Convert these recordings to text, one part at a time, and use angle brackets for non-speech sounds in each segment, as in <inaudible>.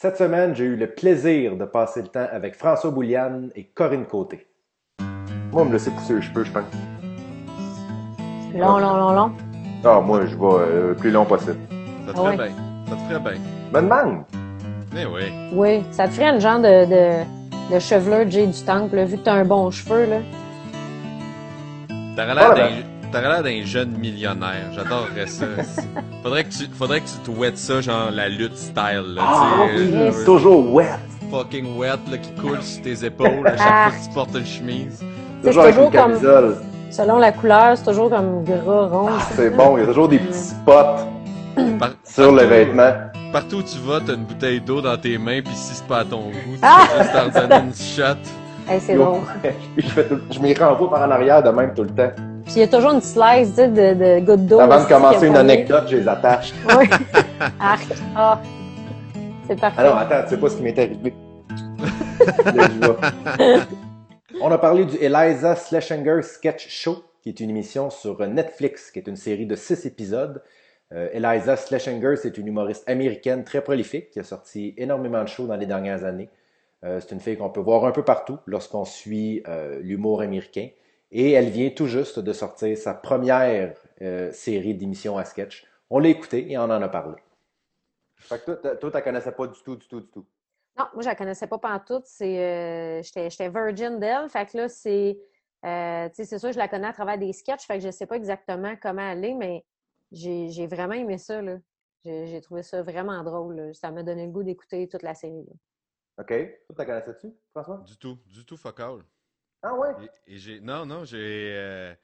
Cette semaine, j'ai eu le plaisir de passer le temps avec François Bouliane et Corinne Côté. Moi, on me laisser pousser les cheveux, je pense. Long, long, long, long. Ah, moi, je vais euh, le plus long possible. Ça te Ah ferait ouais. bien. Ça te ferait bien. Me demande. Mais oui. Oui, ça te ferait une genre de, de, de chevelure Jay du Temple, là, vu que t'as un bon cheveu, là. T'aurais l'air d'un jeune millionnaire. J'adorerais ça. <laughs> faudrait que tu faudrait que tu te wet ça genre la lutte style là, Ah, oui, euh, yes. toujours wet. fucking wet là qui coule sur tes épaules à chaque fois que tu portes une chemise. C'est Toujours avec une toujours comme- camisole. Selon la couleur, c'est toujours comme gras, rond. Ah, c'est bon, il y a toujours des petits spots Par- <clears throat> sur le partout- vêtement. Partout où tu vas, t'as une bouteille d'eau dans tes mains puis si c'est pas à ton goût, tu Ah! peux juste t'en donner une shot. <laughs> Hey, c'est. Puis <laughs> je, fais tout- je m'y renvoie par en arrière de même tout le temps. Puis il y a toujours une slice, tu sais, de, de gouttes d'eau. Avant de commencer une anecdote, je les attache. <laughs> Oui. Arc. Ah. C'est parfait. Ah non, attends, tu sais pas ce qui m'est arrivé. Là. <laughs> On a parlé du Eliza Schlesinger Sketch Show, qui est une émission sur Netflix, qui est une série de six épisodes. Euh, Eliza Schlesinger, c'est une humoriste américaine très prolifique qui a sorti énormément de shows dans les dernières années. Euh, c'est une fille qu'on peut voir un peu partout lorsqu'on suit euh, l'humour américain. Et elle vient tout juste de sortir sa première euh, série d'émissions à sketch. On l'a écoutée et on en a parlé. Fait que toi, tu la connaissais pas du tout, du tout, du tout. Non, moi, je la connaissais pas pantoute. C'est, euh, j'étais, j'étais virgin d'elle. Fait que là, c'est, euh, tu sais, c'est sûr que je la connais à travers des sketchs. Fait que je sais pas exactement comment elle est, mais j'ai, vraiment aimé ça, là. J'ai, trouvé ça vraiment drôle. là. Ça m'a donné le goût d'écouter toute la série. là. OK. Toi, tu la connaissais-tu, François? Du tout, du tout fuck all. Ah ouais? Et, et j'ai non non, j'ai euh,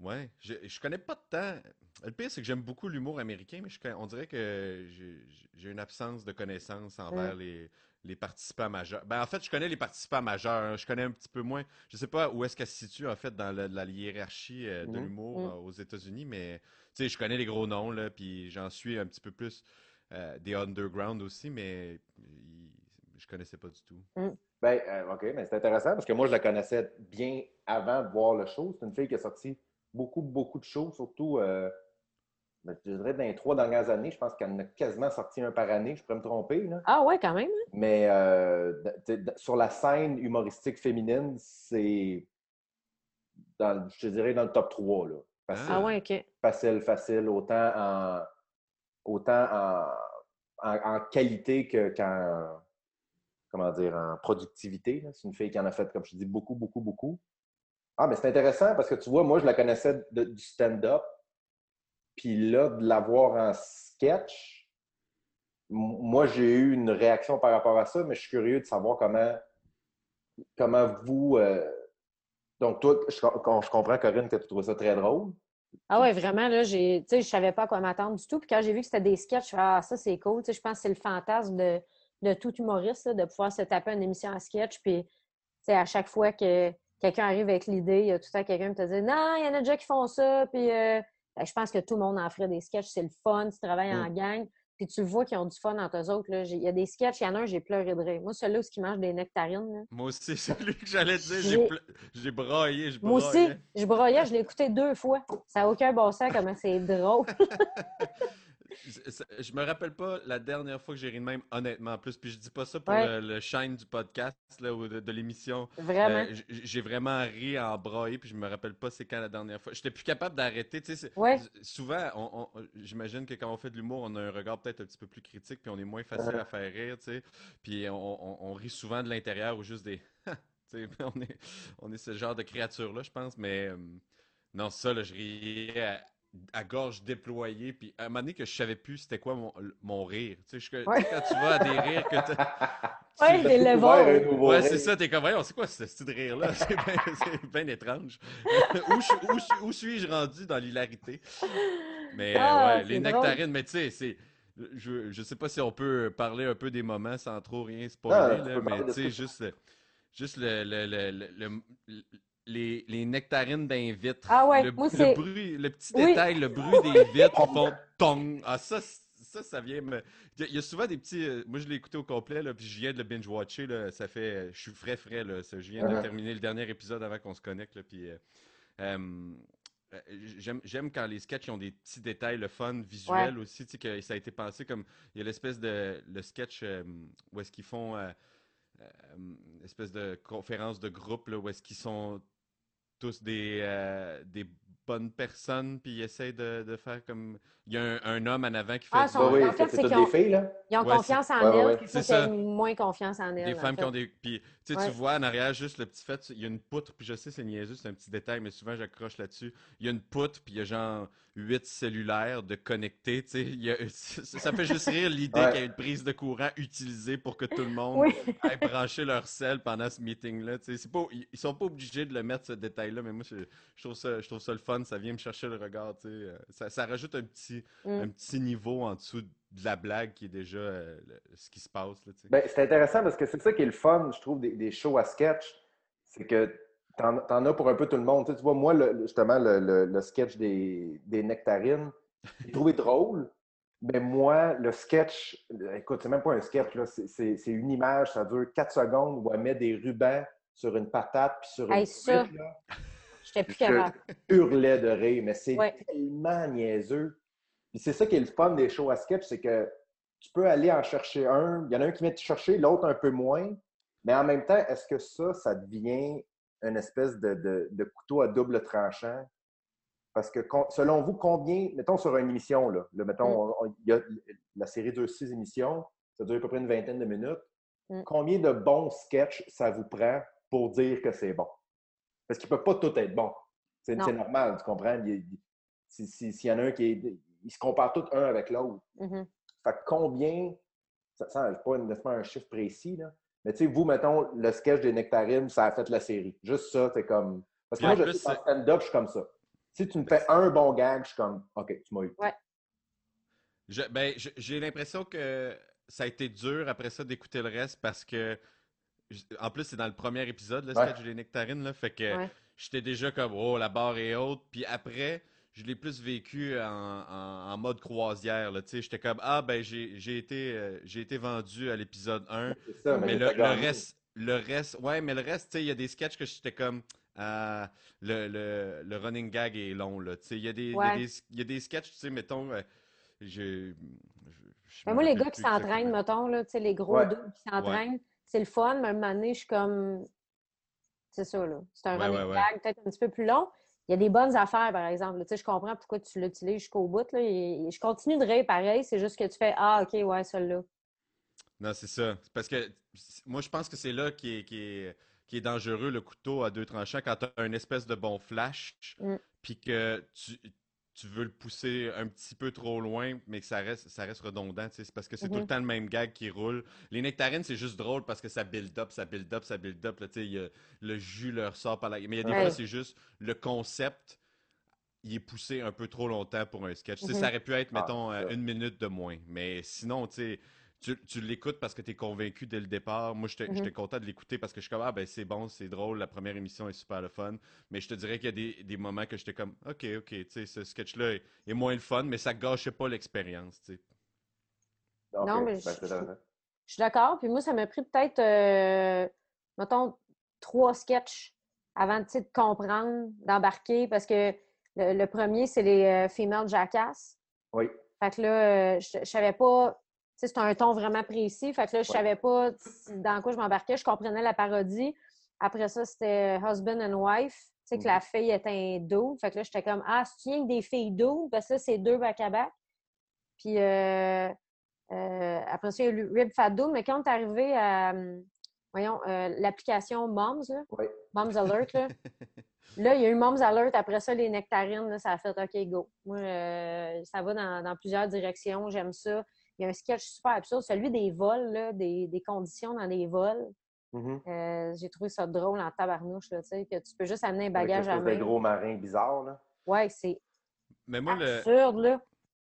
ouais, je, je connais pas de temps. Le pire c'est que j'aime beaucoup l'humour américain, mais je, on dirait que j'ai j'ai une absence de connaissances envers les les participants majeurs. Ben en fait, je connais les participants majeurs, hein. je connais un petit peu moins. Je sais pas où est-ce qu'elle se situe en fait dans la, la hiérarchie euh, de Mhm. l'humour Mhm. euh, aux États-Unis, mais tu sais, je connais les gros noms là, puis j'en suis un petit peu plus euh, des underground aussi, mais il- je connaissais pas du tout. Ben, euh, OK, mais c'est intéressant parce que moi, je la connaissais bien avant de voir le show. C'est une fille qui a sorti beaucoup, beaucoup de shows, surtout, euh, ben, je dirais, dans les trois dernières années. Je pense qu'elle en a quasiment sorti un par année. Je pourrais me tromper, là. Ah ouais, quand même. hein? Mais euh, sur la scène humoristique féminine, c'est, dans, je te dirais, dans le top 3, là. Facile. Ah ouais, OK. facile, facile, autant en, autant en, en, en qualité que qu'en, comment dire, en productivité. C'est une fille qui en a fait, comme je dis, beaucoup, beaucoup, beaucoup. Ah, mais c'est intéressant parce que tu vois, moi, je la connaissais du stand-up. Puis là, de la voir en sketch, moi, j'ai eu une réaction par rapport à ça, mais je suis curieux de savoir comment, comment vous. euh, donc, toi, je, je comprends, Corinne, que tu trouves ça très drôle. Ah ouais, vraiment, là, j'ai, je savais pas à quoi m'attendre du tout. Puis quand j'ai vu que c'était des sketchs, je suis ah, ça, c'est cool. Je pense que c'est le fantasme de, de tout humoriste, là, de pouvoir se taper une émission à sketch. Puis, à chaque fois que quelqu'un arrive avec l'idée, il y a tout le temps quelqu'un qui te dit Non, il y en a déjà qui font ça. Puis, euh, ben, je pense que tout le monde en ferait des sketchs. C'est le fun, tu travailles en gang. Puis, tu le vois qu'ils ont du fun entre eux autres. là. Il y a des sketchs, il y en a un, j'ai pleuré de rire. Moi, celui-là où ils mangent des nectarines. là. Moi aussi, <laughs> c'est lui que j'allais dire. J'ai- J'ai braillé, je Moi aussi, je broyais, je l'ai écouté deux fois. Ça n'a aucun bon sens, comment c'est drôle. <laughs> Je, me rappelle pas la dernière fois que j'ai ri de même, honnêtement, en plus. Puis je dis pas ça pour Ouais. le, le chaîne du podcast là, ou de, de l'émission. Vraiment? Euh, j'ai vraiment ri en braillé, puis je me rappelle pas c'est quand la dernière fois. J'étais plus capable d'arrêter. Tu sais, c'est- Ouais. s- souvent, on- on- j'imagine que quand on fait de l'humour, on a un regard peut-être un petit peu plus critique, puis on est moins facile à faire rire, tu sais. Puis on, rit souvent de l'intérieur ou juste des. <laughs> On est, on est ce genre de créature-là, je pense, mais euh, non, ça, là, je riais à, gorge déployée, puis à un moment donné que je savais plus c'était quoi mon, mon rire. Tu sais, je- tu Ouais. quand tu vas à des rires que t'as- <laughs> Ouais, tu- des levels. Ouais, c'est ça, t'es comme, voyons, c'est quoi ce style de rire-là? <laughs> C'est bien c'est bien étrange. <laughs> où, je- où je- où suis-je rendu dans l'hilarité? Mais euh, Ah, ouais, les nectarines, mais tu sais, c'est. Je, je sais pas si on peut parler un peu des moments sans trop rien spoiler, tu là, mais tu sais, juste, le- juste le, le, le, le- le- les, les nectarines d'un vitre. Ah ouais, le, moi, le bruit, le petit Oui. détail, le bruit des vitres qui font tong. Ah, ça, ça, ça vient me. Il y a- souvent des petits. euh, Moi, je l'ai écouté au complet, là, puis je viens de le binge-watcher. Ça fait. Je suis frais, frais. Là, ça- je viens de Ouais. terminer le dernier épisode avant qu'on se connecte. Là, puis, euh, euh, j'aime quand les sketchs ont des petits détails, le fun visuel aussi, tu sais, que ça a été pensé comme, il y a l'espèce de, le sketch euh, où est-ce qu'ils font, euh, espèce de conférence de groupe, là, où est-ce qu'ils sont tous des, euh, des bonnes personnes, puis ils essayent de, de faire comme, il y a un, un homme en avant qui fait Ah, du- son- oui, en fait, c'est qu'ils ont- filles, là. Ils ont Ouais, confiance en ouais, elles, ouais, c'est ça. moins confiance en elles. Des en femmes qui ont des. Puis, tu sais, Ouais. tu vois en arrière juste le petit fait, il y a une poutre, puis je sais, c'est niaiseux, c'est un petit détail, mais souvent j'accroche là-dessus. Il y a une poutre, puis il y a genre huit cellulaires de connectés, tu sais. il y a- <laughs> Ça, fait juste rire l'idée Ouais. qu'il y ait une prise de courant utilisée pour que tout le monde Oui. <laughs> aille brancher leur sel pendant ce meeting-là. tu sais. C'est Pas, ils ils sont pas obligés de le mettre, ce détail-là, mais moi, je, je trouve ça, je trouve ça le fun, ça vient me chercher le regard, tu sais. Euh, Ça, ça rajoute un petit, Mm. un petit niveau en dessous de la blague qui est déjà euh, le- ce qui se passe, là, tu sais. Ben, c'est intéressant parce que c'est ça qui est le fun, je trouve, des, des shows à sketch. C'est que t'en, t'en as pour un peu tout le monde. Tu, sais, tu vois, moi, le- justement, le, le- le sketch des, des nectarines, j'ai trouvé drôle. Mais moi, le sketch, écoute, c'est même pas un sketch, là, c'est, c'est- c'est une image, ça dure 4 secondes où elle met des rubans sur une patate puis sur une Hey, là. J'étais plus Je capable. hurlais de rire, mais c'est Ouais. tellement niaiseux. Puis c'est ça qui est le fun des shows à sketch, c'est que tu peux aller en chercher un. Il y en a un qui vient te chercher, l'autre un peu moins. Mais en même temps, est-ce que ça, ça devient une espèce de, de- de couteau à double tranchant? Parce que selon vous, combien, mettons sur une émission, là, là, mettons, Mm. on- on- il y a, la série dure six émissions, ça dure à peu près une vingtaine de minutes. Mm. Combien de bons sketchs ça vous prend pour dire que c'est bon? Parce qu'ils ne peuvent pas tout être bons. C'est normal, tu comprends? Si- si- S'il y en a un qui est. Ils se comparent tous un avec l'autre. Mhm. Fait que combien. Ça, n'est pas nécessairement un chiffre précis, là. Mais tu sais, vous, mettons, le sketch des nectarines, ça a fait la série. Juste ça, c'est comme. Parce que en moi, je qu'en c'est- stand-up, je suis comme ça. Si tu me fais un bon gag, je suis comme, OK, tu m'as eu. Je- ben, j'ai l'impression que ça a été dur après ça d'écouter le reste parce que, en plus, c'est dans le premier épisode, le Ouais. sketch des nectarines, là, fait que Ouais. j'étais déjà comme, oh, la barre est haute. Puis après, je l'ai plus vécu en, en- en mode croisière, là, tu sais. J'étais comme, ah, ben, j'ai j'ai été, euh, j'ai été vendu à l'épisode 1. C'est ça, Mais mais, le, reste, le reste, ouais, mais le reste, tu sais, il y a des sketchs que j'étais comme, ah, le, le, le running gag est long, là, tu sais, il y a des, il y a Ouais. des, il y a des sketchs, tu sais, mettons, euh, je, moi, les gars qui s'entraînent, mettons, là, tu sais, les gros Ouais. deux qui s'entraînent, c'est le fun, mais à un moment donné, je suis comme. C'est ça, là. C'est un Ouais, running ouais, peut-être un petit peu plus long. Il y a des bonnes affaires, par exemple. Tu sais, je comprends pourquoi tu l'utilises jusqu'au bout. Là, et, je continue de rire pareil, c'est juste que tu fais Ah, OK, ouais, celui-là. Non, c'est ça. Parce que moi, je pense que c'est là qui est, qui est, qui est dangereux, le couteau à deux tranchants, quand tu as une espèce de bon flash, Mm. puis que tu, tu veux le pousser un petit peu trop loin, mais que ça reste, ça reste redondant. C'est parce que c'est tout Mhm. le temps le même gag qui roule. Les nectarines, c'est juste drôle parce que ça build up, ça build up, ça build up. Là, y a- le jus leur sort par la... Mais il y a des Ouais. fois, c'est juste le concept, il est poussé un peu trop longtemps pour un sketch. Mhm. Ça aurait pu être, Ah, mettons, euh, une minute de moins. Mais sinon, tu sais, tu, tu l'écoutes parce que tu es convaincu dès le départ. Moi, j'étais j'étais content de l'écouter parce que je suis comme, ah, ben c'est bon, c'est drôle, la première émission est super le fun. Mais je te dirais qu'il y a des, des moments que j'étais comme, ok, ok, tu sais, ce sketch-là est, est moins le fun, mais ça gâchait pas l'expérience, tu sais. Non, mais ben, je-. Je suis d'accord. Puis moi, ça m'a pris peut-être, euh, mettons, trois sketchs avant de comprendre, d'embarquer, parce que le, le premier, c'est les euh, Female Jackass. Oui. Fait que là, euh, je, je savais pas, c'est un ton vraiment précis. Fait que là, je Ouais. savais pas dans quoi je m'embarquais. Je comprenais la parodie. Après ça, c'était Husband and Wife. Tu sais, que Mhm. la fille était un dos. Fait que là, j'étais comme, ah, c'est rien que des filles dos? Parce que là, c'est deux back-à-back. Puis euh, euh, après ça, il y a eu Rib Fat Dude. Mais quand est arrivé à, voyons, euh, l'application Moms, là. Moms Alert, là, <laughs> Là, il y a eu Moms Alert. Après ça, les nectarines, là, ça a fait OK, go. Moi, euh, ça va dans, dans plusieurs directions. J'aime ça. Il y a un sketch super absurde, celui des vols, là, des, des conditions dans les vols. Mhm. Euh, J'ai trouvé ça drôle en tabarnouche, là, tu sais, que tu peux juste amener un Avec bagage à main. gros marin bizarre, là. Ouais, c'est Mais moi, le, absurde, là.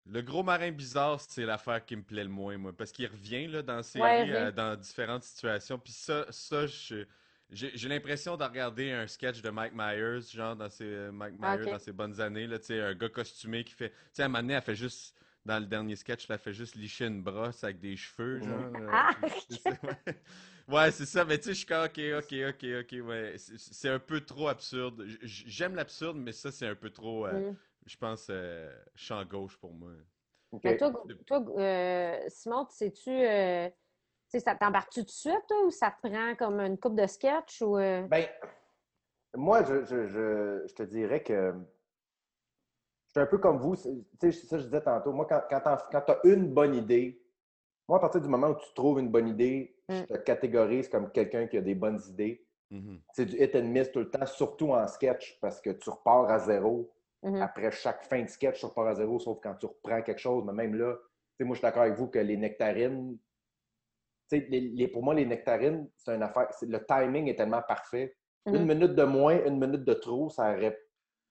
le gros marin bizarre, c'est l'affaire qui me plaît le moins, moi, parce qu'il revient là, dans la série, Ouais, il euh, dans différentes situations. Puis ça, ça je- j'ai j'ai l'impression de regarder un sketch de Mike Myers, genre dans ses, euh, Mike Ah, Myers dans ses bonnes années, là, tu sais, un gars costumé qui fait. Tu sais, à un moment donné, elle fait juste dans le dernier sketch, elle fait juste licher une brosse avec des cheveux, genre. euh, Ah! ouais. C'est ça, mais tu sais, je suis comme, ok, ok, ok, ok, ouais. C'est- un peu trop absurde. J'aime l'absurde, mais ça, c'est un peu trop, euh, Mm. je pense, euh, champ gauche pour moi. Mais toi, toi euh, Simon, sais-tu, euh, tu sais, ça t'embarque-tu tout de suite, toi, ou ça te prend comme une coupe de sketch ou. euh, Ben, moi, je, je, je, je te dirais que je suis un peu comme vous. c'est- Tu sais, ça, je disais tantôt. Moi, quand, quand tu as une bonne idée, moi, à partir du moment où tu trouves une bonne idée, je Mm. te catégorise comme quelqu'un qui a des bonnes idées. Mhm. C'est du hit and miss tout le temps, surtout en sketch, parce que tu repars à zéro. mhm. Après chaque fin de sketch, tu repars à zéro, sauf quand tu reprends quelque chose. Mais même là, tu sais, moi, je suis d'accord avec vous que les nectarines, tu sais, les, les- pour moi, les nectarines, c'est une affaire. c'est- Le timing est tellement parfait. Mhm. Une minute de moins, une minute de trop, ça aurait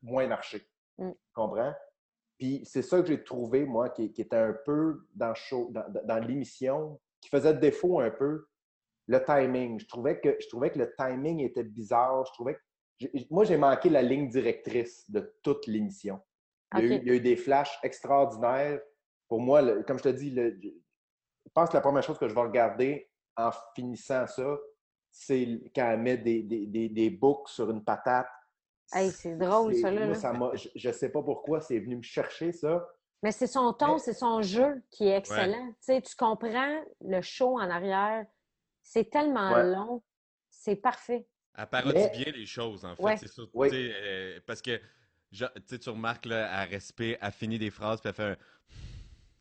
moins marché. Mm. Tu comprends? Puis c'est ça que j'ai trouvé, moi, qui, qui était un peu dans, le show- dans, dans- dans l'émission, qui faisait défaut un peu, le timing. Je trouvais que, je trouvais que le timing était bizarre. Je trouvais que, moi, j'ai manqué la ligne directrice de toute l'émission. Il, y a eu- OK. il y a eu des flashs extraordinaires. Pour moi, le- comme je te dis, le- je pense que la première chose que je vais regarder en finissant ça, c'est quand elle met des, des, des, des boucs sur une patate. Hey, c'est drôle, ça, là, moi, là. ça m'a- je, je sais pas pourquoi, c'est venu me chercher ça. Mais c'est son ton, Mais- c'est son jeu qui est excellent. Tu sais, tu comprends le show en arrière. C'est tellement Ouais. long. C'est parfait. Elle parodie Mais- bien les choses, en fait. Ouais. C'est ça. Oui. euh, parce que tu remarques, là, elle respire, elle finit des phrases, puis elle fait un.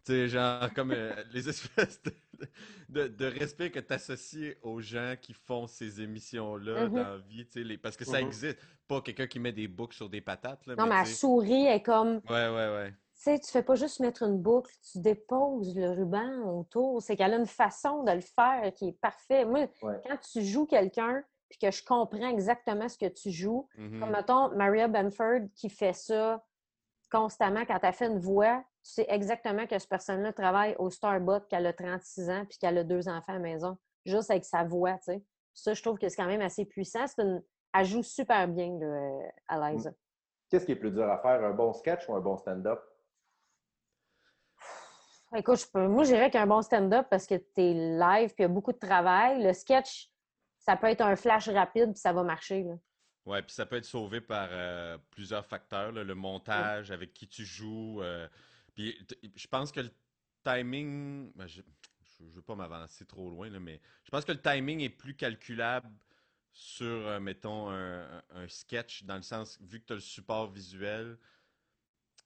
Tu sais, genre, comme euh, <laughs> les espèces de, de, de respect que tu associes aux gens qui font ces émissions-là Mhm. dans la vie, tu sais, les- parce que ça Mhm. existe. Pas quelqu'un qui met des boucles sur des patates, là, Non, mais sourit, elle est comme. Ouais, ouais, ouais. Tu sais, tu fais pas juste mettre une boucle, tu déposes le ruban autour. C'est qu'elle a une façon de le faire qui est parfait. Moi, Ouais. quand tu joues quelqu'un, puis que je comprends exactement ce que tu joues, Mhm. comme mettons Maria Benford qui fait ça constamment quand elle fait une voix, tu sais exactement que cette personne-là travaille au Starbucks, qu'elle a 36 ans, puis qu'elle a deux enfants à la maison, juste avec sa voix, tu sais. Ça, je trouve que c'est quand même assez puissant. C'est une... Elle joue super bien, là, euh, Eliza. Qu'est-ce qui est plus dur à faire, un bon sketch ou un bon stand-up? Écoute, je peux- moi, je dirais qu'un bon stand-up parce que tu es live puis il y a beaucoup de travail. Le sketch, ça peut être un flash rapide puis ça va marcher. Là. Ouais, puis ça peut être sauvé par euh, plusieurs facteurs, là, le montage, avec qui tu joues. euh, puis je pense que le timing, ben, je ne veux pas m'avancer trop loin, là, mais je pense que le timing est plus calculable sur, euh, mettons, un, sketch, dans le sens, vu que tu as le support visuel,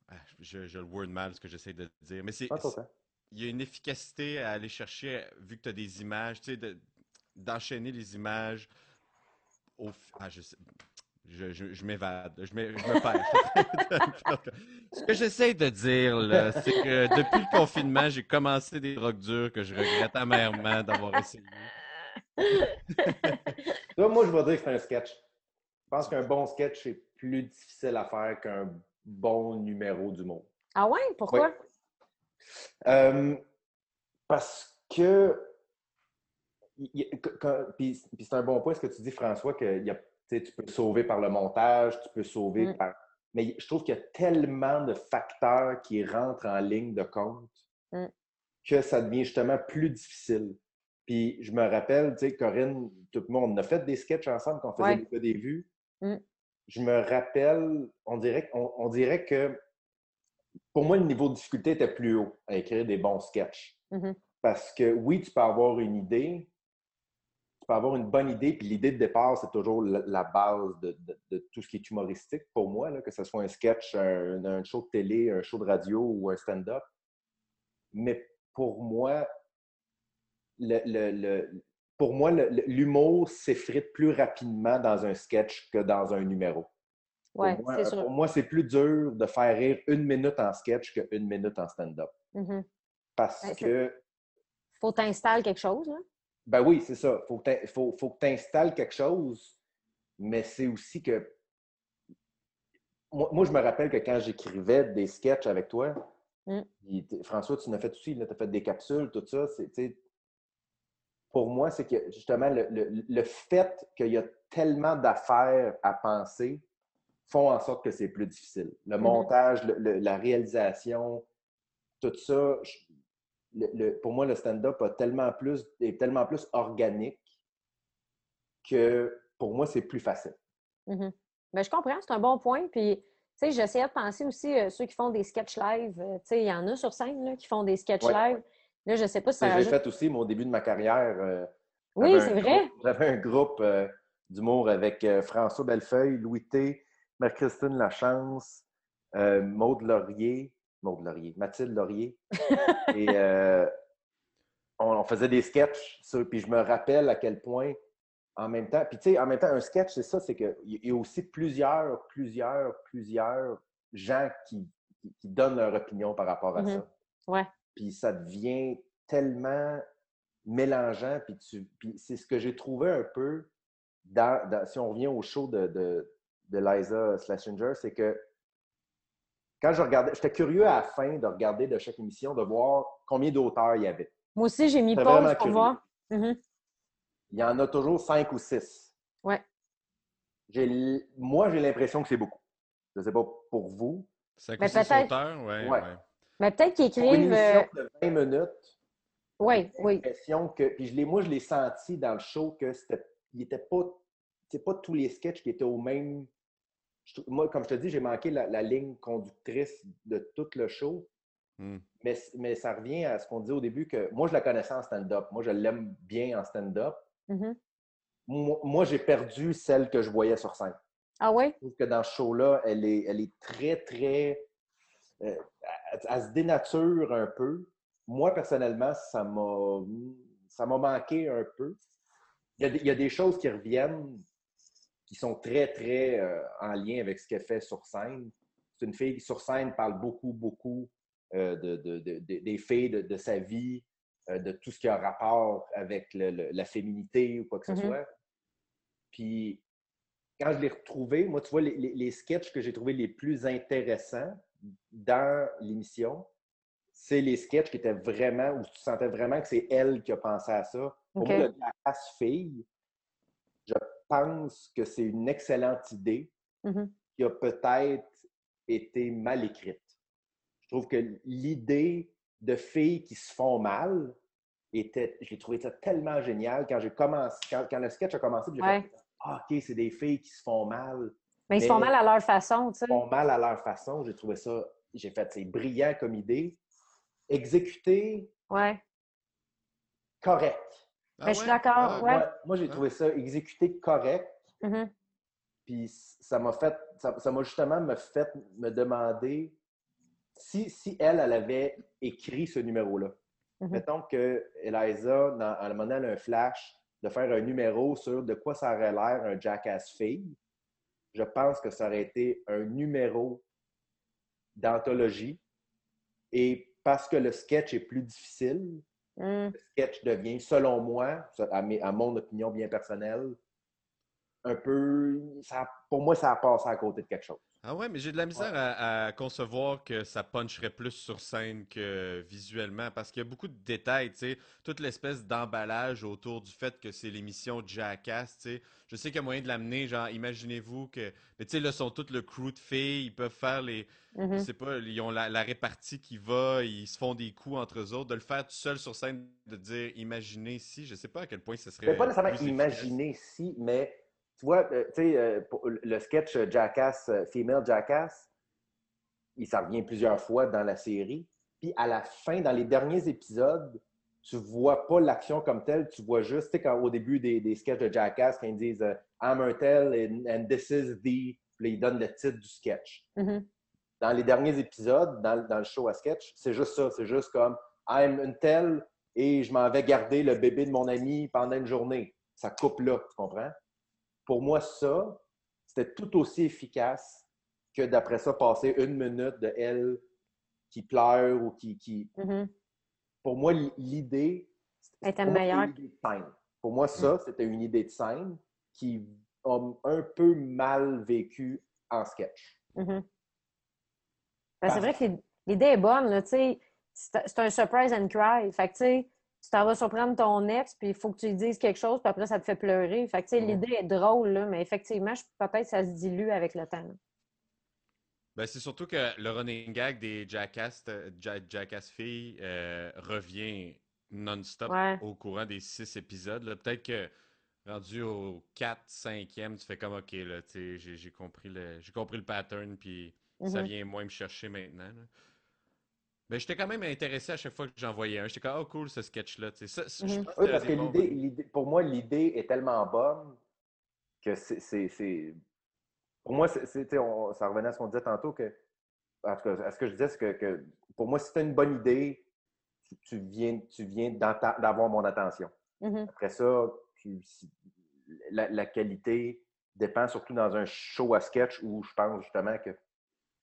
ah, je, je le word mal ce que j'essaie de dire, mais c'est, hein? il y a une efficacité à aller chercher, vu que tu as des images, tu sais, de- d'enchaîner les images au. Ah, je sais. Je, je, je m'évade, je, je me perds. <laughs> <laughs> Ce que j'essaie de dire, là, c'est que depuis le confinement, j'ai commencé des drogues dures que je regrette amèrement d'avoir essayé. <laughs> Toi, moi, je vais dire que c'est un sketch. Je pense qu'un bon sketch est plus difficile à faire qu'un bon numéro d'humour. Ah ouais? Pourquoi? Euh, parce que. Puis c'est un bon point ce que tu dis, François, que y a, tu peux sauver par le montage, tu peux sauver Mm. par. Mais je trouve qu'il y a tellement de facteurs qui rentrent en ligne de compte Mm. que ça devient justement plus difficile. Puis je me rappelle, tu sais, Corinne, tout le monde, on a fait des sketchs ensemble quand on faisait Ouais. des vues. Mm. Je me rappelle, on dirait, on, on dirait que pour moi, le niveau de difficulté était plus haut à écrire des bons sketchs. Mhm. Parce que oui, tu peux avoir une idée, tu peux avoir une bonne idée, puis l'idée de départ, c'est toujours la, la base de, de- de tout ce qui est humoristique pour moi, là, que ce soit un sketch, un, un show de télé, un show de radio ou un stand-up. Mais pour moi, le, le- le- pour moi, l'humour s'effrite plus rapidement dans un sketch que dans un numéro. Ouais, pour moi, c'est sûr. pour moi, c'est plus dur de faire rire une minute en sketch qu'une minute en stand-up. Mhm. Parce Ouais, que Faut t'installes quelque chose. Là. Ben oui, c'est ça. Faut que t'in- faut, faut que tu installes quelque chose, mais c'est aussi que. Moi, moi, je me rappelle que quand j'écrivais des sketchs avec toi, Mm. François, tu en as fait aussi, tu as fait des capsules, tout ça. Pour moi, c'est que justement, le, le- le fait qu'il y a tellement d'affaires à penser font en sorte que c'est plus difficile. Le Mhm. montage, le- la réalisation, tout ça, pour moi, le stand-up tellement plus, est tellement plus organique que pour moi, c'est plus facile. Ben, je comprends, c'est un bon point. Puis, tu sais, j'essayais de penser aussi à euh, ceux qui font des sketch live. Euh, tu sais, il y en a sur scène là, qui font des sketch live. Là, je sais pas si ça. J'ai fait aussi mon début de ma carrière. Euh, oui, c'est vrai. J'avais un groupe d'humour avec François Bellefeuille, Louis T, Marie-Christine Lachance, Maude Laurier, Laurier, Mathilde Laurier. <laughs> Et on, faisait des sketchs, puis je me rappelle à quel point en même temps, puis tu sais, en même temps, un sketch, c'est ça, c'est qu'il y a aussi plusieurs, plusieurs, plusieurs gens qui, qui, donnent leur opinion par rapport à mm-hmm. ça. Ouais. Puis ça devient tellement mélangeant, puis, tu, puis c'est ce que j'ai trouvé un peu dans, si on revient au show de, de, de Liza Schlesinger, c'est que quand je regardais, j'étais curieux à la fin de regarder de chaque émission, de voir combien d'auteurs il y avait. Moi aussi, j'ai mis pause pour voir. Mm-hmm il y en a toujours cinq ou six. Ouais. Moi, j'ai l'impression que c'est beaucoup. Je ne sais pas pour vous. Cinq ou six auteurs, ouais, ouais. Mais peut-être qu'ils écrivent. une émission euh, de 20 minutes. Oui, oui. l'impression que. Puis je moi, je l'ai senti dans le show que c'était. Il était pas. C'est pas tous les sketchs qui étaient au même. Moi, comme je te dis, j'ai manqué la, ligne conductrice de tout le show. Hmm. Mais, mais ça revient à ce qu'on disait au début que moi, je la connaissais en stand-up. Moi, je l'aime bien en stand-up. Mm-hmm. Moi, j'ai perdu celle que je voyais sur scène. Ah oui? Je trouve que dans ce show-là, elle est, elle est très, très. Euh, elle, se dénature un peu. Moi, personnellement, ça m'a, ça m'a manqué un peu. Il y, a des, choses qui reviennent qui sont très, très euh, en lien avec ce qu'elle fait sur scène. C'est une fille qui, sur scène, parle beaucoup, beaucoup euh, de, des filles, de, sa vie, euh, de tout ce qui a rapport avec la féminité ou quoi que ce mm-hmm. soit. Puis, quand je l'ai retrouvé, moi, tu vois, les, les, sketchs que j'ai trouvés les plus intéressants dans l'émission, c'est les sketchs qui étaient vraiment, où tu sentais vraiment que c'est elle qui a pensé à ça. Pour moi, la fille, je pense que c'est une excellente idée mm-hmm. qui a peut-être été mal écrite. Je trouve que l'idée de filles qui se font mal, était, j'ai trouvé ça tellement génial quand j'ai commencé, quand, le sketch a commencé, j'ai fait ah, OK, c'est des filles qui se font mal. Mais ils se font mal à leur façon, tu sais. Ils se font mal à leur façon. J'ai trouvé ça, j'ai fait, c'est brillant comme idée. Exécuté. Ouais. Correct. Ah je suis d'accord. ouais. Moi, j'ai trouvé ça exécuté correct. Mm-hmm. Puis ça m'a fait, ça m'a justement me fait me demander si, si elle, elle avait écrit ce numéro-là. Mm-hmm. Mettons que Eliza, dans, à un a un flash de faire un numéro sur de quoi ça aurait l'air un jackass fille. Je pense que ça aurait été un numéro d'anthologie. Et parce que le sketch est plus difficile, mm. le sketch devient, selon moi, à, à mon opinion bien personnelle, un peu. Ça, pour moi, ça a passé à côté de quelque chose. Ah ouais, mais j'ai de la misère à, concevoir que ça puncherait plus sur scène que visuellement parce qu'il y a beaucoup de détails, tu sais, toute l'espèce d'emballage autour du fait que c'est l'émission Jackass, tu sais. Je sais qu'il y a moyen de l'amener, genre, imaginez-vous que, mais tu sais, là, sont tout le crew de filles, ils peuvent faire les, je mm-hmm. sais pas, ils ont la, répartie qui va, ils se font des coups entre eux autres, de le faire tout seul sur scène, de dire, imaginez si, je sais pas à quel point ce serait. pas nécessairement imaginer si, mais tu vois, euh, tu sais, euh, le sketch Jackass, euh, Female Jackass, il s'en revient plusieurs fois dans la série. Puis à la fin, dans les derniers épisodes, tu vois pas l'action comme telle, tu vois juste, tu sais, au début des, des sketchs de Jackass, quand ils disent I'm and, and, this is the. Puis ils donnent le titre du sketch. Mm-hmm. Dans les derniers épisodes, dans, dans le show à sketch, c'est juste ça. C'est juste comme I'm une telle et je m'en vais garder le bébé de mon ami pendant une journée. Ça coupe là, tu comprends? Pour moi, ça, c'était tout aussi efficace que d'après ça, passer une minute de elle qui pleure ou qui. qui... Mm-hmm. Pour moi, l'idée. Était meilleure. Pour moi, ça, mm. c'était une idée de scène qui a un peu mal vécu en sketch. Mm-hmm. Ben, c'est vrai que l'idée est bonne, tu sais. C'est un surprise and cry. Fait que, tu sais, tu t'en vas surprendre ton ex, puis il faut que tu lui dises quelque chose, puis après, ça te fait pleurer. Fait que, l'idée est drôle, là, mais effectivement, peut-être ça se dilue avec le temps. Ben, c'est surtout que le running gag des Jackass, euh, Ja- Jackass filles euh, revient non-stop Ouais. au courant des six épisodes. Peut-être que rendu au 4, 5e, tu fais comme OK, là, tu sais, j'ai compris le j'ai compris le pattern, puis ça Mhm. vient moins me chercher maintenant. là. Ben, j'étais quand même intéressé à chaque fois que j'en voyais un. J'étais comme, oh cool ce sketch-là. tu sais. Mhm. Oui, que parce que l'idée, pour moi, l'idée est tellement bonne que c'est. c'est- c'est- Pour moi, sais, on- ça revenait à ce qu'on disait tantôt que. En tout cas, à ce que je disais, c'est que, que pour moi, si tu as une bonne idée, tu, tu viens, tu viens d'avoir mon attention. Mhm. Après ça, tu- si- la, la qualité dépend surtout dans un show à sketch où je pense justement que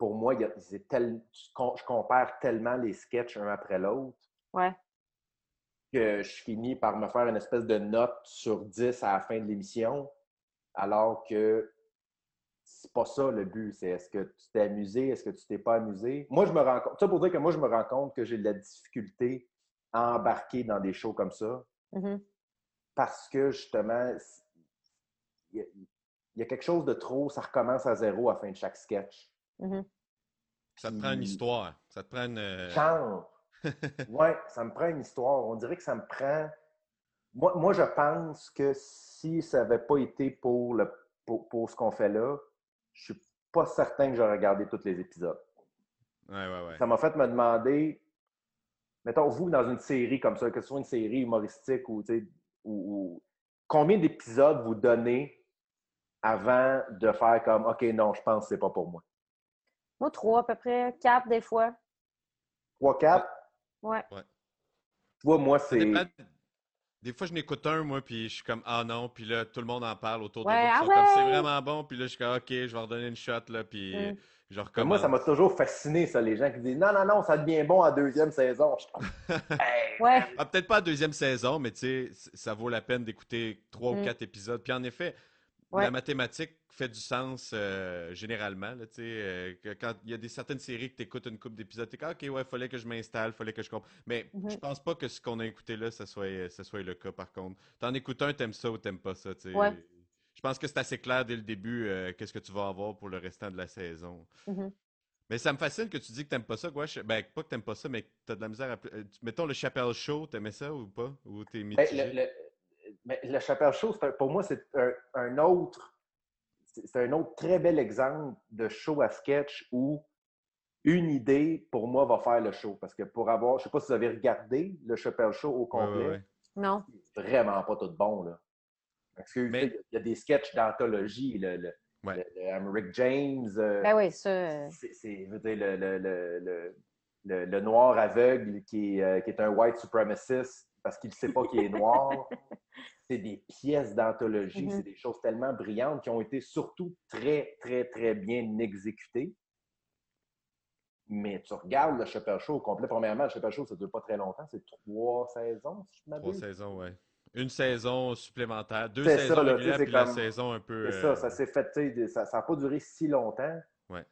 pour moi, il y a- c'est tel, je compare tellement les sketchs un après l'autre Ouais. que je finis par me faire une espèce de note sur 10 à la fin de l'émission, alors que c'est pas ça le but. C'est est-ce que tu t'es amusé, est-ce que tu t'es pas amusé? Moi, je me rends compte, ça pour dire que moi, je me rends compte que j'ai de la difficulté à embarquer dans des shows comme ça Mhm. parce que justement, y, il y a quelque chose de trop, ça recommence à zéro à la fin de chaque sketch. Mhm. Ça te prend une histoire. Ça te prend une. euh, Genre, <laughs> ouais, ça me prend une histoire. On dirait que ça me prend. Moi, moi je pense que si ça n'avait pas été pour, le, pour, pour ce qu'on fait là, je suis pas certain que j'aurais regardé tous les épisodes. Ouais, ouais, ouais. Ça m'a fait me demander, mettons, vous, dans une série comme ça, que ce soit une série humoristique ou, tu sais, ou, ou- combien d'épisodes vous donnez avant de faire comme, OK, non, je pense que c'est pas pour moi? Moi, trois à peu près, quatre des fois. 3, 4, Ouais. tu vois, moi, c'est. Des fois, je n'écoute un, moi, puis je suis comme, ah non, puis là, tout le monde en parle autour de Ouais, moi. ah comme, c'est ouais! vraiment bon, puis là, je suis comme, ok, je vais redonner une shot, là, puis Mm. je recommence. moi, ça m'a toujours fasciné, ça, les gens qui disent non, non, non, ça devient bon en deuxième saison. Je suis comme, <laughs> Hey, Ouais. Ah, peut-être pas la deuxième saison, mais tu sais, ça vaut la peine d'écouter trois ou Mm. quatre épisodes. Puis en effet, Ouais. la mathématique fait du sens euh, généralement. Là, tu sais, euh, que quand il y a des certaines séries que tu écoutes une couple d'épisodes, tu es comme, OK, ouais, fallait que je m'installe, fallait que je comprenne. Mais Mhm. je pense pas que ce qu'on a écouté là, ça soit, ça soit le cas, par contre. T'en écoutes un, t'aimes ça ou t'aimes pas ça. tu sais. Ouais. Je pense que c'est assez clair dès le début euh, qu'est-ce que tu vas avoir pour le restant de la saison. Mhm. Mais ça me fascine que tu dis que t'aimes pas ça, quoi. Ben, pas que t'aimes pas ça, mais que t'as de la misère à. euh, Mettons le Chappelle Show, t'aimais ça ou pas? Ou t'es Ben, mitigé? le, le, mais le Chappelle Show, un- pour moi, c'est un, un autre. C'est un autre très bel exemple de show à sketch où une idée, pour moi, va faire le show. Parce que pour avoir, je sais pas si vous avez regardé le Chappelle Show au complet, ouais, ouais. Non. c'est vraiment pas tout bon, là. Parce que, Mais- tu sais, il y a des sketchs d'anthologie, le, le, Ouais. le- le Rick James, euh, Ben oui, ça. c'est, c'est- je veux dire, le, le, le, le, le- le noir aveugle qui est, euh, qui est un white supremacist parce qu'il ne sait pas qu'il est noir. <laughs> c'est des pièces d'anthologie, Mhm. c'est des choses tellement brillantes qui ont été surtout très, très, très bien exécutées. Mais tu regardes le Chappelle Show au complet. Premièrement, le Chappelle Show, ça ne dure pas très longtemps. C'est trois saisons, si je Trois m'abuse. saisons, ouais. Une saison supplémentaire, deux C'est saisons ça, là, régulières, puis c'est la saison un peu. C'est euh, ça, ça s'est fait, tu sais, ça n'a pas duré si longtemps. Ouais.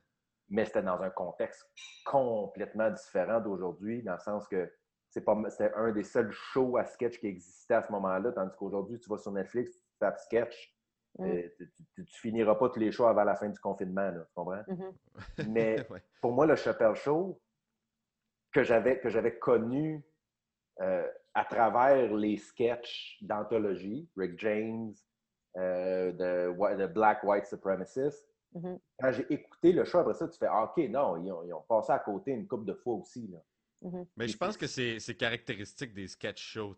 Mais c'était dans un contexte complètement différent d'aujourd'hui, dans le sens que c'était un des seuls shows à sketch qui existait à ce moment-là, tandis qu'aujourd'hui, tu vas sur Netflix, tu tapes sketch, Mm. tu, tu- tu finiras pas tous les shows avant la fin du confinement, là, tu comprends? mhm. <laughs> Mais ouais. pour moi, le Chappelle Show, que j'avais, que j'avais connu euh, à travers les sketchs d'anthologie, Rick James, euh, de, de Black White Supremacist, Mhm. quand j'ai écouté le show après ça, tu fais ah, OK, non, ils ont, ils ont passé à côté une couple de fois aussi. Là. Mhm. Mais je pense que c'est c'est caractéristique des sketch shows,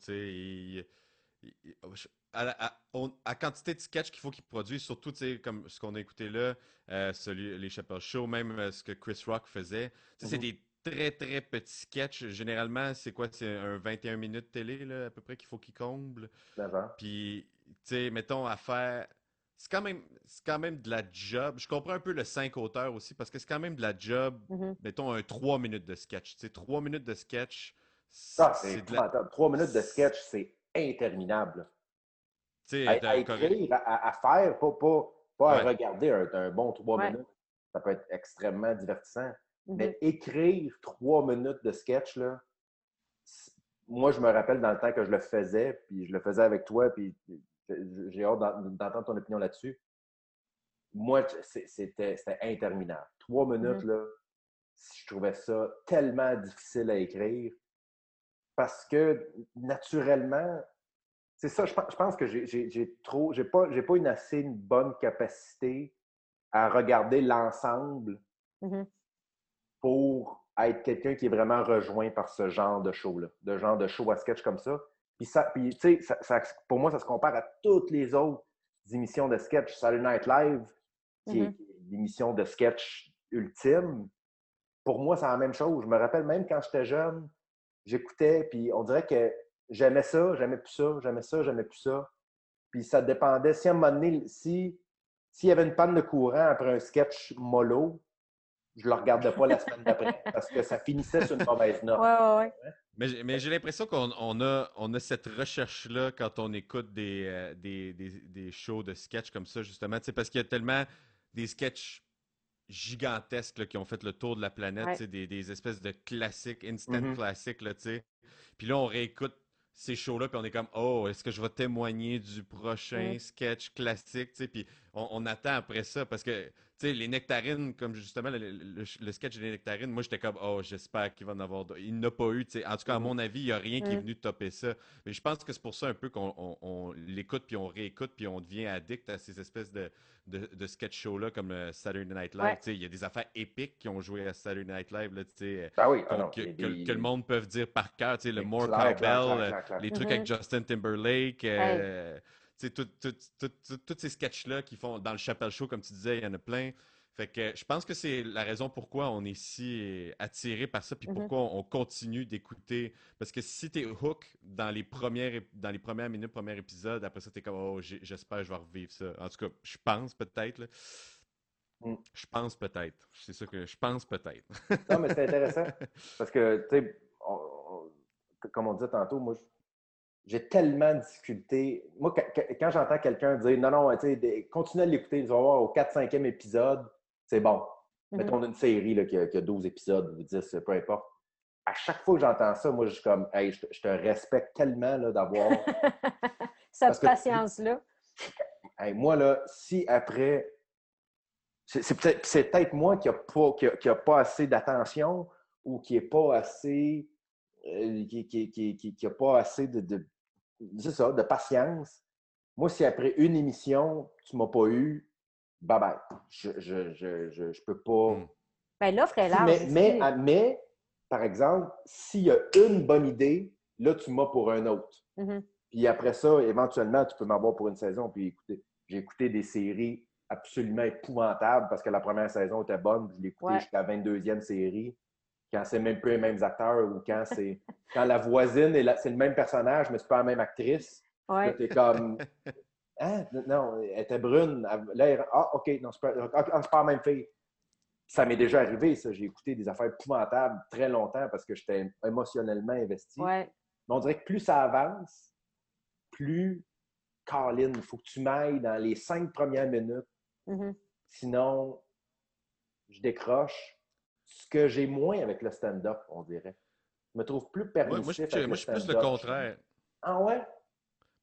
À, la- à- on- à quantité de sketch qu'il faut qu'ils produisent, surtout, comme ce qu'on a écouté là, euh, celui, les Chappelle Show, même euh, ce que Chris Rock faisait. C'est Mhm. des très, très petits sketchs. Généralement, c'est quoi? C'est un 21 minutes télé, là, à peu près, qu'il faut qu'ils comblent. D'avant. Puis, tu sais, mettons, à faire. C'est quand, même, c'est quand même de la job. Je comprends un peu le 5 auteurs aussi, parce que c'est quand même de la job, Mhm. mettons, un 3 minutes de sketch. Tu sais, 3 minutes de sketch, Ah, c'est c'est de la. épouvantable. Trois minutes de sketch, c'est interminable. Tu sais, À, écrire, à, à faire, pas, pas, pas à regarder un, un bon trois Ouais. minutes. Ça peut être extrêmement divertissant. Mhm. Mais écrire trois minutes de sketch, là, moi, je me rappelle dans le temps que je le faisais, puis je le faisais avec toi, puis j'ai hâte d'en- d'entendre ton opinion là-dessus. moi, c'était interminable. Trois minutes, mm-hmm. là, je trouvais ça tellement difficile à écrire parce que naturellement, c'est ça, je pense, que j'ai trop, j'ai pas, pas une assez une bonne capacité à regarder l'ensemble mm-hmm. pour être quelqu'un qui est vraiment rejoint par ce genre de show-là, de genre de show à sketch comme ça. Puis, ça, puis tu sais, ça, pour moi, ça se compare à toutes les autres émissions de sketch. Saturday Night Live, qui est mm-hmm. l'émission de sketch ultime, pour moi, c'est la même chose. Je me rappelle même quand j'étais jeune, j'écoutais, puis on dirait que j'aimais ça, j'aimais plus ça, j'aimais ça, j'aimais plus ça. Puis ça dépendait. Si à un moment donné, si, s'il y avait une panne de courant après un sketch mollo, je le regardais pas la semaine d'après parce que ça finissait sur une mauvaise note. Ouais, ouais, Mais, j'ai l'impression qu'on a, on a cette recherche-là quand on écoute des, euh, des, des, des, shows de sketch comme ça, justement. Parce qu'il y a tellement des sketchs gigantesques qui ont fait le tour de la planète, des, des, espèces de classiques, instant mm-hmm. classiques. Là, puis là, on réécoute ces shows-là, puis on est comme, oh, est-ce que je vais témoigner du prochain mm. sketch classique, puis on, on, attend après ça, parce que sais, les nectarines, comme justement le, sketch des nectarines, moi j'étais comme, oh, j'espère qu'il va en avoir d'autres. Il n'a pas eu, tu sais. En tout cas, à mm-hmm. mon avis, il n'y a rien qui est mm. venu topper ça. Mais je pense que c'est pour ça un peu qu'on l'écoute, puis on réécoute, puis on devient addict à ces espèces de, de, sketch shows-là, comme euh, Saturday Night Live. sais, Il y a des affaires épiques qui ont joué à Saturday Night Live, là, ah oui, ah que, que, le monde peut dire par cœur. Le More Cowbell, les trucs avec mm-hmm. Justin Timberlake. Euh, tous ces sketchs-là qui font dans le Chapelle Show, comme tu disais, il y en a plein. Fait que je pense que c'est la raison pourquoi on est si attiré par ça, puis mm-hmm. pourquoi on continue d'écouter. Parce que si t'es hook dans les premières dans les premières minutes, premier épisode, après ça t'es comme oh j'espère que je vais revivre ça. En tout cas, je pense peut-être. Mm. Je pense peut-être. C'est ça que je pense peut-être. non, mais c'est intéressant. <laughs> Parce que, tu sais, comme on disait tantôt, moi, j'ai tellement de difficultés. Moi, quand j'entends quelqu'un dire non, non, continue à l'écouter, tu vas voir au 4-5e épisode, c'est bon. Mm-hmm. Mettons une série là, qui, a, 12 épisodes ou 10, peu importe. À chaque fois que j'entends ça, moi, je suis comme, hey, je, te respecte tellement d'avoir. <laughs> Cette patience-là. moi, là, si après. C'est peut-être moi qui n'ai pas, qui a, pas assez d'attention ou qui n'est pas assez. Euh, qui n'a pas assez de, c'est ça, de patience. Moi, si après une émission, tu ne m'as pas eu, bye bye. Je je, je, je, je peux pas. Hmm. Ben, l'offre est là. Mais, mais, mais, par exemple, s'il y a une bonne idée, là, tu m'as pour un autre. Mm-hmm. Puis après ça, éventuellement, tu peux m'avoir pour une saison. Puis écoutez, j'ai écouté des séries absolument épouvantables parce que la première saison était bonne. Je l'ai écouté jusqu'à la 22e série quand c'est même plus les mêmes acteurs ou quand c'est quand la voisine est c'est le même personnage, mais c'est pas la même actrice. Ouais. T'es comme Hein? Non, elle était brune. Là, ah, OK, non, c'est pas, ah, pas la même fille. Ça m'est déjà arrivé, ça. J'ai écouté des affaires épouvantables très longtemps parce que j'étais émotionnellement investi. Ouais. Mais on dirait que plus ça avance, plus, Colin, il faut que tu m'ailles dans les cinq premières minutes. Mm-hmm. Sinon, je décroche ce que j'ai moins avec le stand-up, on dirait. Je me trouve plus permissif. moi, je, moi, je suis plus le contraire. Ah ouais?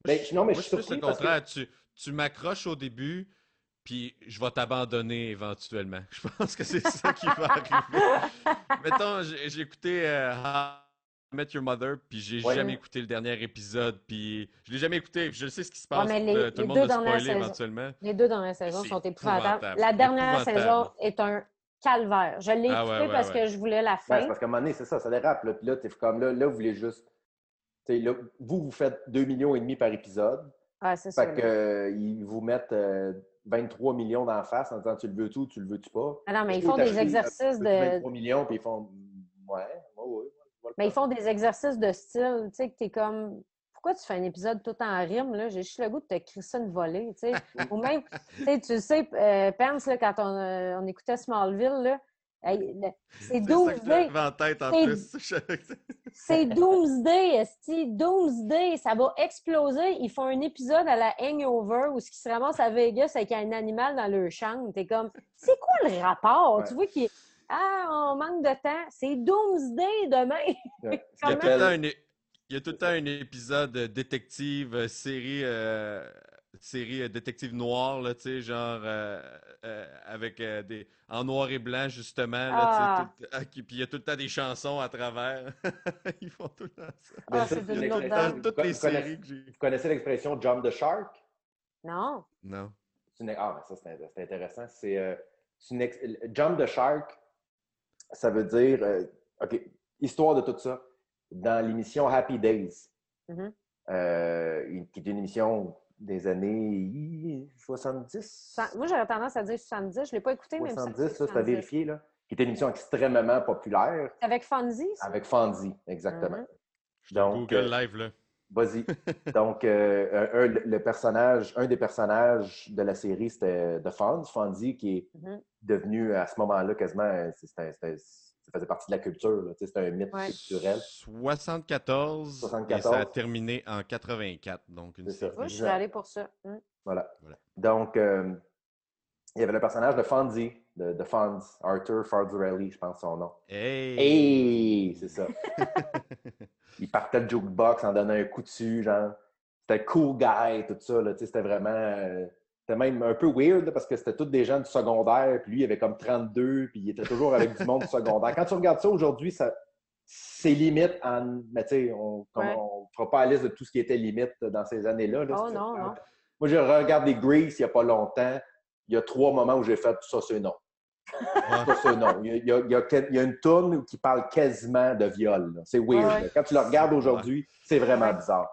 Ben, non, mais je suis plus le contraire. Tu, tu m'accroches au début, puis je vais t'abandonner éventuellement. <laughs> Je pense que c'est ça qui va arriver. <laughs> Mettons, j'ai écouté euh, How I Met Your Mother, puis j'ai jamais écouté le dernier épisode, puis je l'ai jamais écouté, je sais ce qui se passe. les, tout le monde va spoiler éventuellement. Les deux dans la saison sont épouvantables. La dernière saison est un calvaire. Je l'ai ah écouté parce que je voulais la fin. parce qu'à un moment donné, c'est ça, ça dérape. Là, puis là, es comme là, là, vous voulez juste. Là, vous, vous faites 2,5 millions et demi par épisode. Ah, c'est ça. Fait qu'ils euh, vous mettent 23 euh, millions d'en face en disant tu le veux tout, tu le veux-tu pas? Ah non, mais ils font des exercices de. 23 millions, puis ils font. Ouais, ouais, ouais. Mais ils font des exercices de style, tu sais, que t'es comme pourquoi tu fais un épisode tout en rime? Là? J'ai juste le goût de te crier ça une volée. Tu sais. <laughs> Ou même, tu sais, euh, Pence, là, quand on, euh, on, écoutait Smallville, là, c'est Doomsday. C'est Doomsday, <laughs> esti. Doomsday, ça va exploser. Ils font un épisode à la Hangover où ce qui se ramasse à Vegas avec un animal dans leur chambre. T'es comme, c'est quoi le rapport? Tu vois qu'il Ah, on manque de temps. C'est Doomsday demain. <laughs> Il y a tout le temps un épisode détective, euh, série, euh, série euh, détective noir, là, tu sais, genre euh, euh, avec euh, des en noir et blanc justement, là, tu sais, Ah. tout- ah, qui- puis il y a tout le temps des chansons à travers. <laughs> Ils font tout le temps ça. Ah, c'est c'est une l'expression- autre Dans dame. toutes Vous les connaissez- séries que j'ai. Vous connaissez l'expression jump the shark? Non. Non. Une- Ah, mais ça, c'est intéressant. C'est euh, c'est une ex- Jump the Shark, ça veut dire. euh, OK, histoire de tout ça. Dans l'émission Happy Days, Mhm. euh, qui est une émission des années 70. Ça- Moi, j'aurais tendance à dire 70. Je ne l'ai pas écouté, mais il me semble que 70, ça, c'est à 70. vérifier, là. Qui est une émission extrêmement populaire avec Fonzie, ça? avec Fonzie, exactement. Mhm. Je Donc, Google euh, live là. Vas-y. <laughs> Donc, euh, un, un- le personnage, un des personnages de la série, c'était The Fonz, Fonzie, qui est Mhm. devenu à ce moment-là quasiment, c'était- ça faisait partie de la culture, c'était un mythe Ouais. culturel. 74, et 74. ça a terminé en 84, donc une C'est ça. je suis allée pour ça. Hum. Voilà. Voilà. Donc, euh, il y avait le personnage de Fonzie, de, de Fonz, Arthur Fardarelli, je pense son nom. Hey! Hey, c'est ça. <laughs> il partait le jukebox en donnant un coup dessus, genre. C'était cool guy, tout ça, là. Tu sais, c'était vraiment. euh, c'était même un peu weird, là, parce que c'était tous des gens du secondaire, puis lui, il avait comme 32, puis il était toujours avec du monde du secondaire. Quand tu regardes ça aujourd'hui, ça. C'est limite en. Mais tu sais, on ne Ouais. fera pas la liste de tout ce qui était limite dans ces années-là. là. Oh non, non. Moi, j'ai regardé Grease il n'y a pas longtemps. Il y a trois moments où j'ai fait ça, c'est non. Ouais. Ça, c'est non. Il y a, il y a- il y a une tourne qui parle quasiment de viol. là. C'est weird. Ouais. Quand tu le regardes aujourd'hui, c'est vraiment bizarre.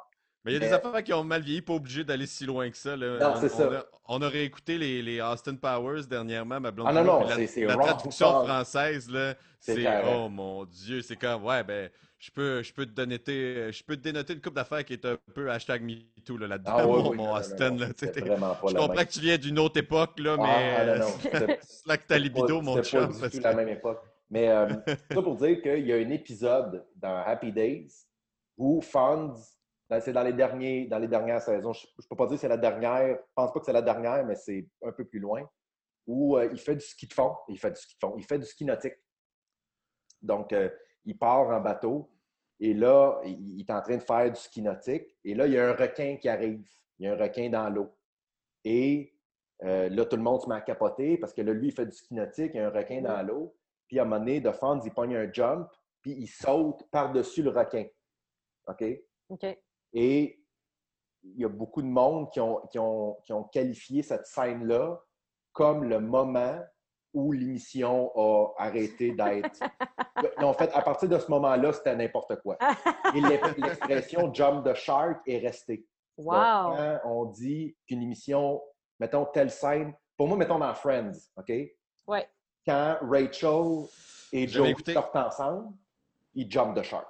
Mais il y a des affaires qui ont mal vieilli, pas obligé d'aller si loin que ça. Là. Non, on, c'est ça. On a, on a réécouté les, les Austin Powers dernièrement, ma blonde. Ah non, non, la, c'est- c'est la wrong, traduction wrong. française, là, C'est c'est oh mon Dieu, c'est comme ouais ben je peux je peux te dénoter je peux te dénoter une coupe d'affaires qui est un peu hashtag MeToo là, là-dedans, Ah oui, mon, oui, mon non, Austin. non, là, c'est pas je la comprends que tu viens d'une autre époque là, Ah, mais ah, non, <laughs> c'est là que ta libido, mon pas chum. du tout que- la même époque. Mais euh, <laughs> ça pour dire qu'il y a un épisode dans Happy Days où Fonz, c'est dans les, derniers, dans les dernières saisons, je ne peux pas dire que c'est la dernière, je pense pas que c'est la dernière, mais c'est un peu plus loin, où euh, il fait du ski de fond. Il fait du ski de fond. Il fait du ski nautique. Donc, euh, il part en bateau et là, il, il est en train de faire du ski nautique. Et là, il y a un requin qui arrive. Il y a un requin dans l'eau. Et euh, là, tout le monde se met à capoter parce que là, lui, il fait du ski nautique, il y a un requin dans l'eau. Puis à un moment donné, de Fonz, il pogne un jump, puis il saute par-dessus le requin. OK? OK. Et il y a beaucoup de monde qui ont, qui ont, qui ont qualifié cette scène-là comme le moment où l'émission a arrêté d'être. <laughs> en fait, à partir de ce moment-là, c'était n'importe quoi. Et l'e- l'expression jump the shark est restée. Donc, Wow! quand on dit qu'une émission, mettons telle scène, pour moi, mettons dans Friends, OK? Ouais. Quand Rachel et écouté? sortent ensemble, ils jump the shark.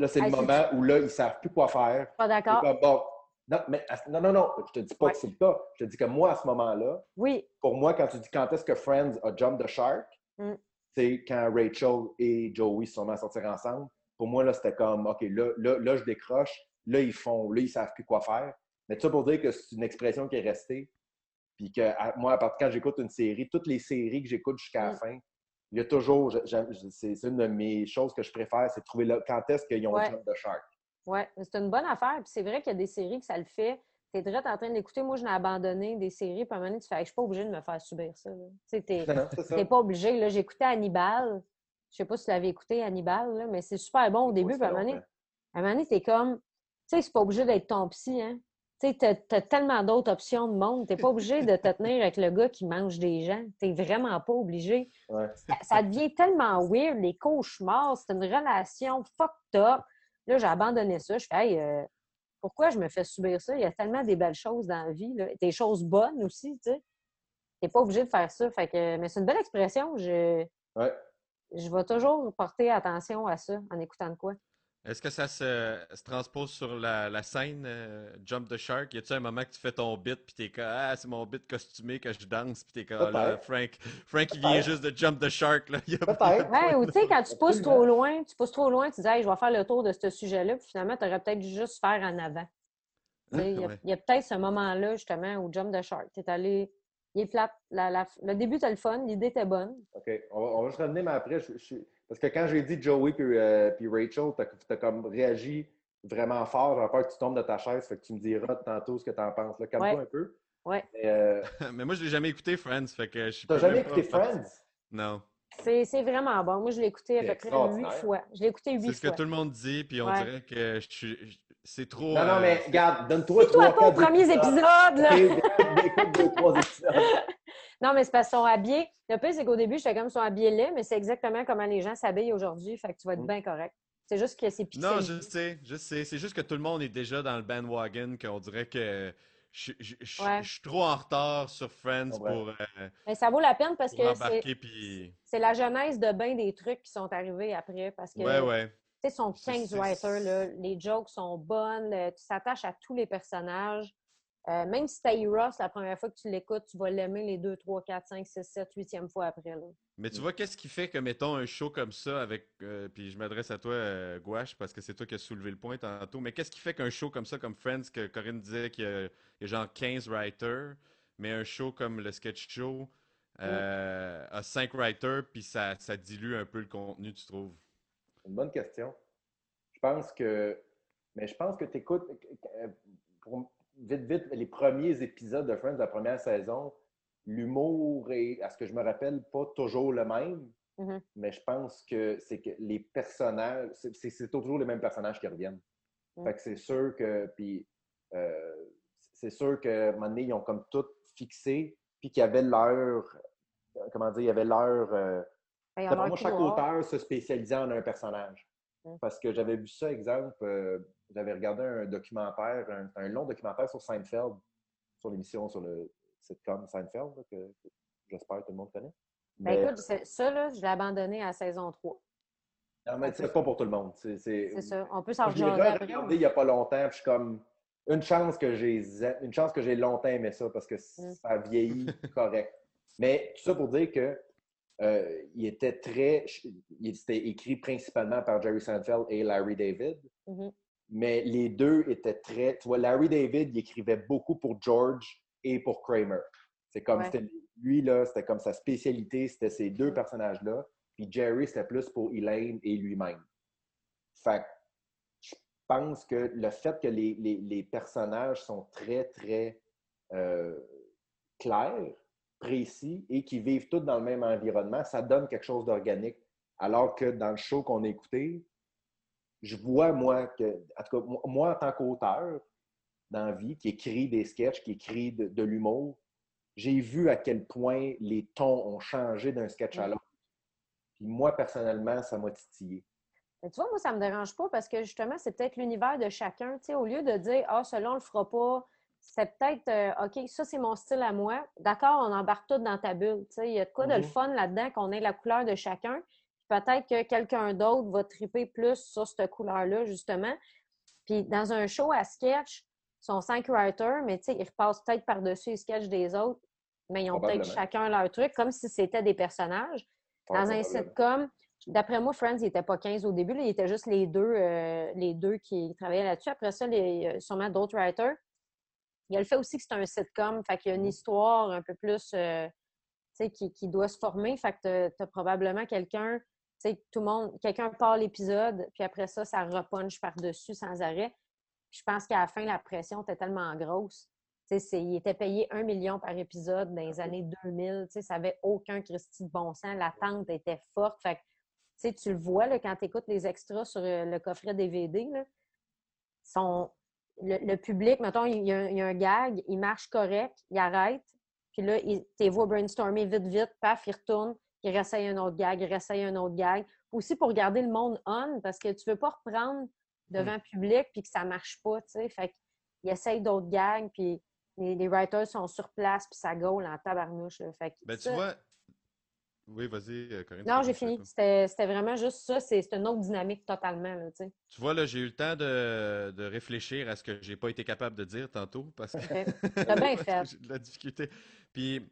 Là, c'est le moment où là, ils ne savent plus quoi faire. Pas d'accord? bon, non, mais, non, non, non, je te dis pas Ouais. que c'est le cas. Je te dis que moi, à ce moment-là, Oui. pour moi, quand tu dis quand est-ce que Friends a jump the shark, Mm. c'est quand Rachel et Joey sont à sortir ensemble. Pour moi, là, c'était comme, OK, là, là, là, je décroche. Là, ils font, là, ils savent plus quoi faire. Mais tout ça pour dire que c'est une expression qui est restée. Puis que à- moi, à partir quand j'écoute une série, toutes les séries que j'écoute jusqu'à la Mm. fin, il y a toujours, c'est une de mes choses que je préfère, c'est de trouver là, quand est-ce qu'ils ont Ouais. jump the shark. Ouais, c'est une bonne affaire. Puis c'est vrai qu'il y a des séries que ça le fait. T'es direct en train d'écouter. Moi, je n'ai abandonné des séries. Puis à un moment donné, tu fais, Hey, je suis pas obligée de me faire subir ça. Tu t'es pas obligé. Là, j'écoutais Hannibal. Je sais pas si tu l'avais écouté, Hannibal, là, mais c'est super bon au début. Puis à un moment donné, longtemps. à un moment donné, t'es comme, tu sais, c'est pas obligé d'être ton psy, hein. Tu t'as tellement d'autres options de monde. T'es pas obligé de te tenir avec le gars qui mange des gens. T'es vraiment pas obligé. Ouais. Ça, ça devient tellement weird, les cauchemars. C'est une relation fucked up. Là, j'ai abandonné ça. Je fais, hey, euh, pourquoi je me fais subir ça? Il y a tellement des belles choses dans la vie, là. des choses bonnes aussi, tu sais. T'es pas obligé de faire ça. Fait que, mais c'est une belle expression. Je, Ouais. je vais toujours porter attention à ça en écoutant de quoi. Est-ce que ça se, se transpose sur la, la scène euh, Jump the Shark? Y a-tu un moment que tu fais ton bit puis t'es comme Ah, c'est mon bit costumé que je danse puis t'es comme Ah, là. Frank, Frank il vient juste de Jump the Shark là. Y a pas- Peut-être. Ouais, ou tu sais, quand tu pousses trop loin, tu pousses trop loin, tu dis, hey, je vais faire le tour de ce sujet-là, puis finalement, tu aurais peut-être juste faire en avant. Il y a, Ouais. il y a peut-être ce moment-là, justement, où Jump the Shark. Tu es allé, il est plate. La- la- le début, c'était le fun, l'idée était bonne. OK. On va, on va juste revenir, mais après, je, je- parce que quand j'ai dit Joey puis, euh, puis Rachel, t'as as comme réagi vraiment fort. J'ai peur que tu tombes de ta chaise. Fait que tu me diras tantôt ce que tu en penses. Calme-toi Ouais. un peu. Ouais. Mais, euh, Mais moi, je l'ai jamais écouté, Friends. Fait que je suis T'as jamais pas écouté Friends? Non. C'est c'est vraiment bon. Moi, je l'ai écouté à C'est peu près huit fois. Je l'ai écouté C'est huit ce que fois. tout le monde dit, puis on Ouais. dirait que je suis. C'est trop. Non, non, euh, mais regarde, donne-toi Toi, trois, pas aux premiers épisodes, là! Ok, Écoute deux, trois épisodes. Non, mais c'est parce qu'ils sont habillés. Le pire, c'est qu'au début, j'étais comme ils sont habillés laid, mais c'est exactement comment les gens s'habillent aujourd'hui. Fait que tu vas être Mm. bien correct. C'est juste que c'est pixel. Non, je sais, je sais. C'est juste que tout le monde est déjà dans le bandwagon, qu'on dirait que je, je- je- Ouais. je suis trop en retard sur Friends Ouais. pour, euh, Mais ça vaut la peine parce que c'est puis... la genèse de bien des trucs qui sont arrivés après. Parce que, Ouais, ouais. tu sais, son C'est- 15 c'est- writers, là, les jokes sont bonnes, euh, tu t'attaches à tous les personnages. Euh, même si t'as Ross, la première fois que tu l'écoutes, tu vas l'aimer les 2, 3, 4, 5, 6, 7, 8e fois après. Là. Mais tu vois, qu'est-ce qui fait que, mettons, un show comme ça avec. euh, puis je m'adresse à toi, euh, Gouache, parce que c'est toi qui as soulevé le point tantôt. Mais qu'est-ce qui fait qu'un show comme ça, comme Friends, que Corinne disait qu'il y, a il y a genre 15 writers, mais un show comme le sketch show euh, a 5 writers, puis ça, ça dilue un peu le contenu, tu trouves? Une bonne question. Je pense que. Mais je pense que tu écoutes. Vite, vite, les premiers épisodes de Friends de la première saison, l'humour est, à ce que je me rappelle, pas toujours le même. Mhm. Mais je pense que c'est que les personnages, c'est- toujours les mêmes personnages qui reviennent. Mhm. Fait que c'est sûr que. Puis, euh, c'est sûr qu'à un moment donné, ils ont comme tout fixé, puis qu'il y avait leur. Comment dire, il y avait leur. euh, leur moi, chaque auteur se spécialisait en un personnage. Mm. Parce que j'avais vu ça, exemple, euh, j'avais regardé un documentaire, un, un long documentaire sur Seinfeld, sur l'émission sur le sitcom Seinfeld, là, que, que j'espère que tout le monde connaît. Ben, Mais- écoute, c'est- ça, là, je l'ai abandonné à saison 3. non, mais c'est pas pour tout le monde. C'est ça. On peut s'en Moi, Je regardé il n'y a pas longtemps, puis je suis comme une chance que j'ai une chance que j'ai longtemps aimé ça parce que Mm. ça vieillit <laughs> correct. Mais tout ça pour dire que euh, il était très il était écrit principalement par Jerry Seinfeld et Larry David. Mhm. Mais les deux étaient très. Tu vois, Larry David, il écrivait beaucoup pour George et pour Kramer. C'est comme Ouais. lui, là, c'était comme sa spécialité, c'était ces deux personnages-là. Puis Jerry, c'était plus pour Elaine et lui-même. Fait que je pense que le fait que les, les- les personnages sont très, très euh, clairs, précis et qui vivent tous dans le même environnement, ça donne quelque chose d'organique. Alors que dans le show qu'on a écouté, je vois, moi, que, en tout cas, moi- en tant qu'auteur dans la vie, qui écrit des sketchs, qui écrit de, de l'humour, j'ai vu à quel point les tons ont changé d'un sketch à l'autre. Puis moi, personnellement, ça m'a titillé. Mais tu vois, moi, ça me dérange pas parce que justement, c'est peut-être l'univers de chacun. Tu sais, au lieu de dire, ah, celui-là, on le fera pas, c'est peut-être, euh, OK, ça, c'est mon style à moi. D'accord, on embarque tout dans ta bulle. Tu sais, il y a de quoi de le Mhm. fun là-dedans, qu'on ait la couleur de chacun. Peut-être que quelqu'un d'autre va triper plus sur cette couleur-là, justement. Puis dans un show à sketch, ils sont cinq writers, mais ils repassent peut-être par-dessus les sketchs des autres, mais ils ont peut-être chacun leur truc, comme si c'était des personnages. Dans un sitcom, d'après moi, Friends, il n'était pas 15 au début. Là, il était juste les deux, euh, les deux qui travaillaient là-dessus. Après ça, les, sûrement d'autres writers. Il y a le fait aussi que c'est un sitcom, fait qu'il y a une histoire un peu plus euh, qui, qui doit se former. Fait que tu as, probablement quelqu'un, sais, tout le monde, quelqu'un part l'épisode, puis après ça, ça repunche par-dessus sans arrêt. Puis je pense qu'à la fin, la pression était tellement grosse. Tu il était payé un million par épisode dans les années 2000. Tu sais, ça n'avait aucun Christy de bon sens. L'attente était forte. Fait que, tu tu le vois là, quand tu écoutes les extras sur euh, le coffret DVD. Là, sont, le, le public, mettons, il y, a, un- il y a un gag, il marche correct, il arrête. Puis là, il, t'es vois brainstormer vite, vite, paf, il retourne, il réessaye un autre gag, il réessaye un autre gag. Aussi pour garder le monde on, parce que tu veux pas reprendre devant le public puis que ça marche pas, tu sais. Fait qu'il essaye d'autres gags, puis les, les writers sont sur place, puis ça gaule en tabarnouche. là. Fait que Ben, tu ça- vois. Oui, vas-y, euh, Corinne. Non, j'ai fini. C'était vraiment juste ça. C'est une autre dynamique totalement, là, tu sais. Tu vois, là, j'ai eu le temps de, de réfléchir à ce que j'ai pas été capable de dire tantôt parce que T'as bien <laughs> fait. de la difficulté. Puis,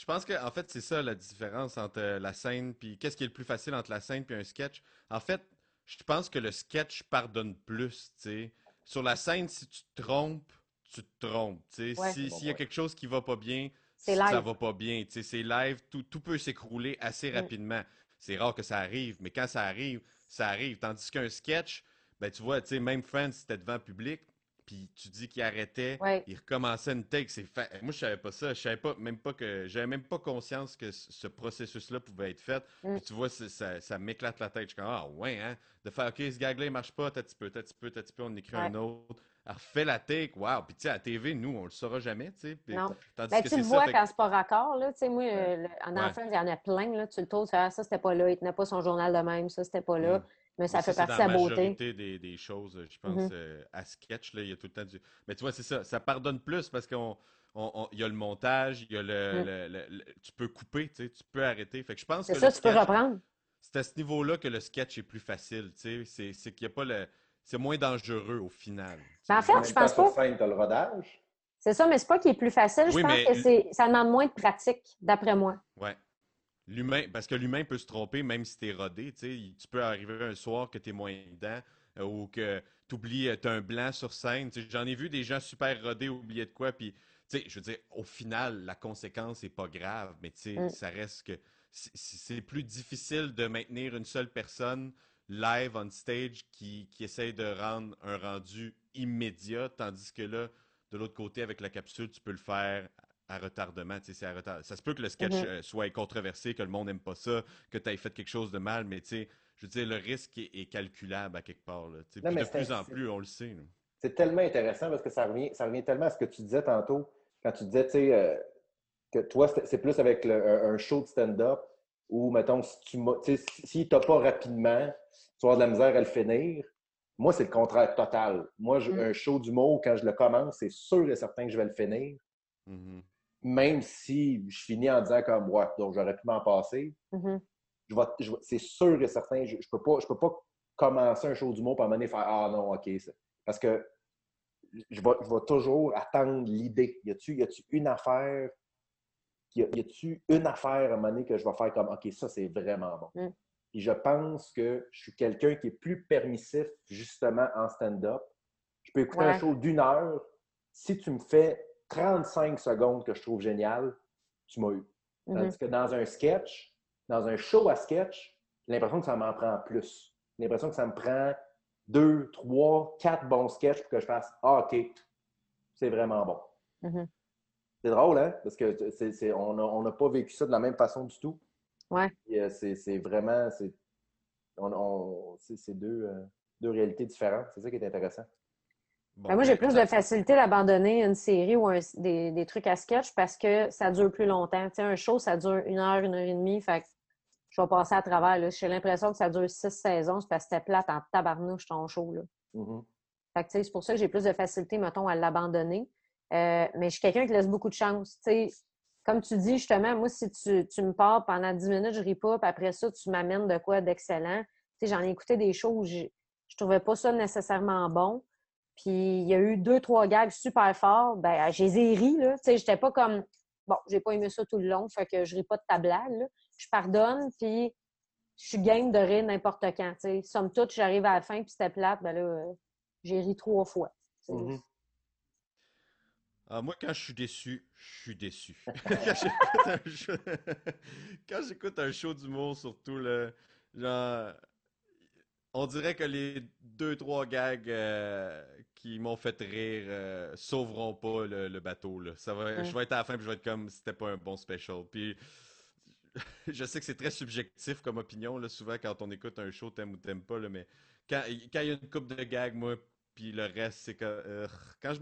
je pense que en fait, c'est ça la différence entre euh, la scène puis qu'est-ce qui est le plus facile entre la scène puis un sketch. En fait, je pense que le sketch pardonne plus, tu sais. Sur la scène, si tu te trompes, tu te trompes, tu sais. Ouais. Si- Bon S'il y a quelque chose qui va pas bien, C'est ça va pas bien, tu sais. C'est live, tout, tout peut s'écrouler assez Mm. rapidement. C'est rare que ça arrive, mais quand ça arrive, ça arrive. Tandis qu'un sketch, Ben, tu vois, tu sais, même Friends, c'était devant public, puis tu dis qu'il arrêtait, Ouais. il recommençait une take. C'est fa- Moi, je savais pas ça. Je savais pas, même pas que, j'avais même pas conscience que ce ce processus-là pouvait être fait. Mm. Puis tu vois, ça, ça m'éclate la tête. Je suis comme, ah ouais, hein, de faire, ok, ce gag-là, il marche pas, t'as petit peu, t'as petit peu, t'as petit peu, on écrit Ouais. un autre. Elle refait la take, wow. Puis tu sais, à la TV, nous, on le saura jamais, tu sais. Puis- Non. Tandis Ben, que tu le vois ça. fait quand c'est pas raccord, là. Tu sais, moi, le- en enfant, il y en a plein, là. Tu le tournes, tu fais, ah, ça, c'était pas là. Il tenait pas son journal de même. Ça, c'était pas là. Mm. Mais ça fait c'est partie de dans la la beauté. majorité des, des choses, je pense, Mhm. euh, à sketch, là, il y a tout le temps du... Mais tu vois, c'est ça, ça pardonne plus parce qu'on on- on- il y a le montage, il y a le, Mm. le- le- le- tu peux couper, tu sais, tu peux arrêter. Fait que je pense que ça, tu peux reprendre. c'est à ce niveau-là que le sketch est plus facile, tu sais, c'est c'est qu'il n'y a pas le... C'est moins dangereux au final. Mais en sais. fait, En je pense pas. le rodage. C'est ça, mais c'est pas qu'il est plus facile. Je Oui, pense mais- que c'est ça demande moins de pratique, d'après moi. Ouais. L'humain, parce que l'humain peut se tromper même si t'es rodé, tu peux arriver un soir que t'es moins dedans euh, ou que t'oublies, euh, t'as un blanc sur scène. J'en ai vu des gens super rodés oublier de quoi, puis, je veux dire, au final, la conséquence est pas grave, mais Mm. ça reste que c'est- c'est plus difficile de maintenir une seule personne live on stage qui, qui essaye de rendre un rendu immédiat, tandis que là, de l'autre côté, avec la capsule, tu peux le faire à retardement. tu sais, c'est à retard- Ça se peut que le sketch Mhm. euh, soit controversé, que le monde n'aime pas ça, que tu aies fait quelque chose de mal, mais tu sais, je veux dire, le risque est, est calculable à quelque part. Là. Non, de plus en plus, on le sait. C'est tellement intéressant parce que ça revient, ça revient tellement à ce que tu disais tantôt, quand tu disais, tu sais, euh, que toi, c'est plus avec le- un, un show de stand-up où, mettons, si tu si- s'il t'a pas rapidement, tu vas avoir de la misère à le finir. Moi, c'est le contraire total. Moi, je- Mm. un show d'humour, quand je le commence, c'est sûr et certain que je vais le finir, Mhm. Même si je finis en disant comme, ouais, donc j'aurais pu m'en passer. Mhm. je vais- je vais- c'est sûr et certain, je ne peux, pas- je peux pas commencer un show d'humour pour m'amener faire Ah non, OK. ça. Parce que je vais, je vais toujours attendre l'idée. Y a-tu une affaire, y a-tu une affaire à un moment donné que je vais faire comme OK, ça c'est vraiment bon. Mm. Et je pense que je suis quelqu'un qui est plus permissif justement en stand-up. Je peux écouter un show d'une heure. Si tu me fais 35 secondes que je trouve génial, tu m'as eu. Mhm. Tandis que dans un sketch, dans un show à sketch, j'ai l'impression que ça m'en prend plus. J'ai l'impression que ça me prend deux, trois, quatre bons sketchs pour que je fasse Ah, OK, c'est vraiment bon. Mhm. C'est drôle, hein? Parce que on n'a on n'a pas vécu ça de la même façon du tout. Ouais. Euh, C'est vraiment. c'est- on- deux, euh, deux réalités différentes. C'est ça qui est intéressant. Bon, Ben, moi, j'ai ben, plus de facilité d'abandonner une série ou un- des, des trucs à sketch parce que ça dure plus longtemps. Tu sais, un show, ça dure une heure, une heure et demie. Fait que je vais passer à travers. J'ai l'impression que ça dure six saisons. C'est parce que c'était plate en tabarnouche ton show. Là. Mhm. Fait que, tu sais, c'est pour ça que j'ai plus de facilité, mettons, à l'abandonner. Euh, mais je suis quelqu'un qui laisse beaucoup de chance. Tu sais, comme tu dis, justement, moi, si tu, tu me parles pendant 10 minutes, je ris pas, puis après ça, tu m'amènes de quoi d'excellent. Tu sais, j'en ai écouté des shows où je, je trouvais pas ça nécessairement bon. Puis il y a eu deux, trois gags super forts. Ben, je les ai ri, là. Tu sais, j'étais pas comme, bon, j'ai pas aimé ça tout le long, fait que je ris pas de ta blague, là. Je pardonne, puis je suis game de rire n'importe quand, tu sais. Somme toute, j'arrive à la fin, puis c'était plate, ben là, euh, j'ai ri trois fois. Mhm. Ah, moi, quand je suis déçu, je suis déçu. <laughs> <laughs> quand j'écoute un show, <laughs> show d'humour, surtout, là, genre, on dirait que les deux, trois gags euh, qui m'ont fait rire euh, sauveront pas le, le bateau. Là. Ça va. Je vais être à la fin et je vais être comme si c'était pas un bon special. Puis, <laughs> je sais que c'est très subjectif comme opinion. Là, souvent, quand on écoute un show, t'aimes ou t'aimes pas. Là, mais quand, quand il y a une coupe de gags, moi, puis le reste, c'est que. euh, quand je,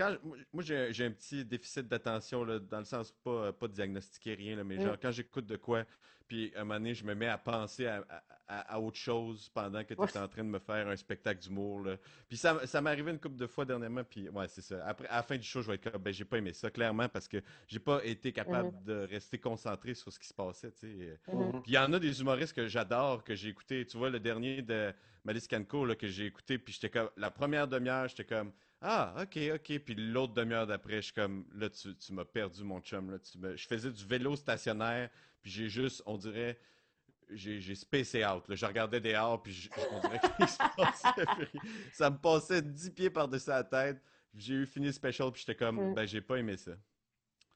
quand moi, j'ai un petit déficit d'attention, dans le sens pas, pas diagnostiquer rien, là, mais Mm. genre, quand j'écoute de quoi, puis à un moment donné, je me mets à penser à, à- à- à autre chose pendant que tu es en train de me faire un spectacle d'humour. Puis ça, ça m'est arrivé une couple de fois dernièrement, puis ouais, c'est ça. Après, à la fin du show, je vais être comme, ben, j'ai pas aimé ça, clairement, parce que j'ai pas été capable Mhm. de rester concentré sur ce qui se passait, tu sais. Mhm. Puis il y en a des humoristes que j'adore, que j'ai écouté. Tu vois, le dernier de Malice Canco, là, que j'ai écouté, puis j'étais comme, la première demi-heure, j'étais comme, ah, ok, ok. Puis l'autre demi-heure d'après, je suis comme, là, tu, tu m'as perdu, mon chum. Là, tu me- Je faisais du vélo stationnaire, puis j'ai juste, on dirait, j'ai j'ai spacé out. Là. Je regardais dehors, puis je- on dirait qu'il <laughs> se passait. Ça me passait 10 pieds par-dessus la tête. J'ai eu fini le special, puis j'étais comme, Mm. ben, j'ai pas aimé ça.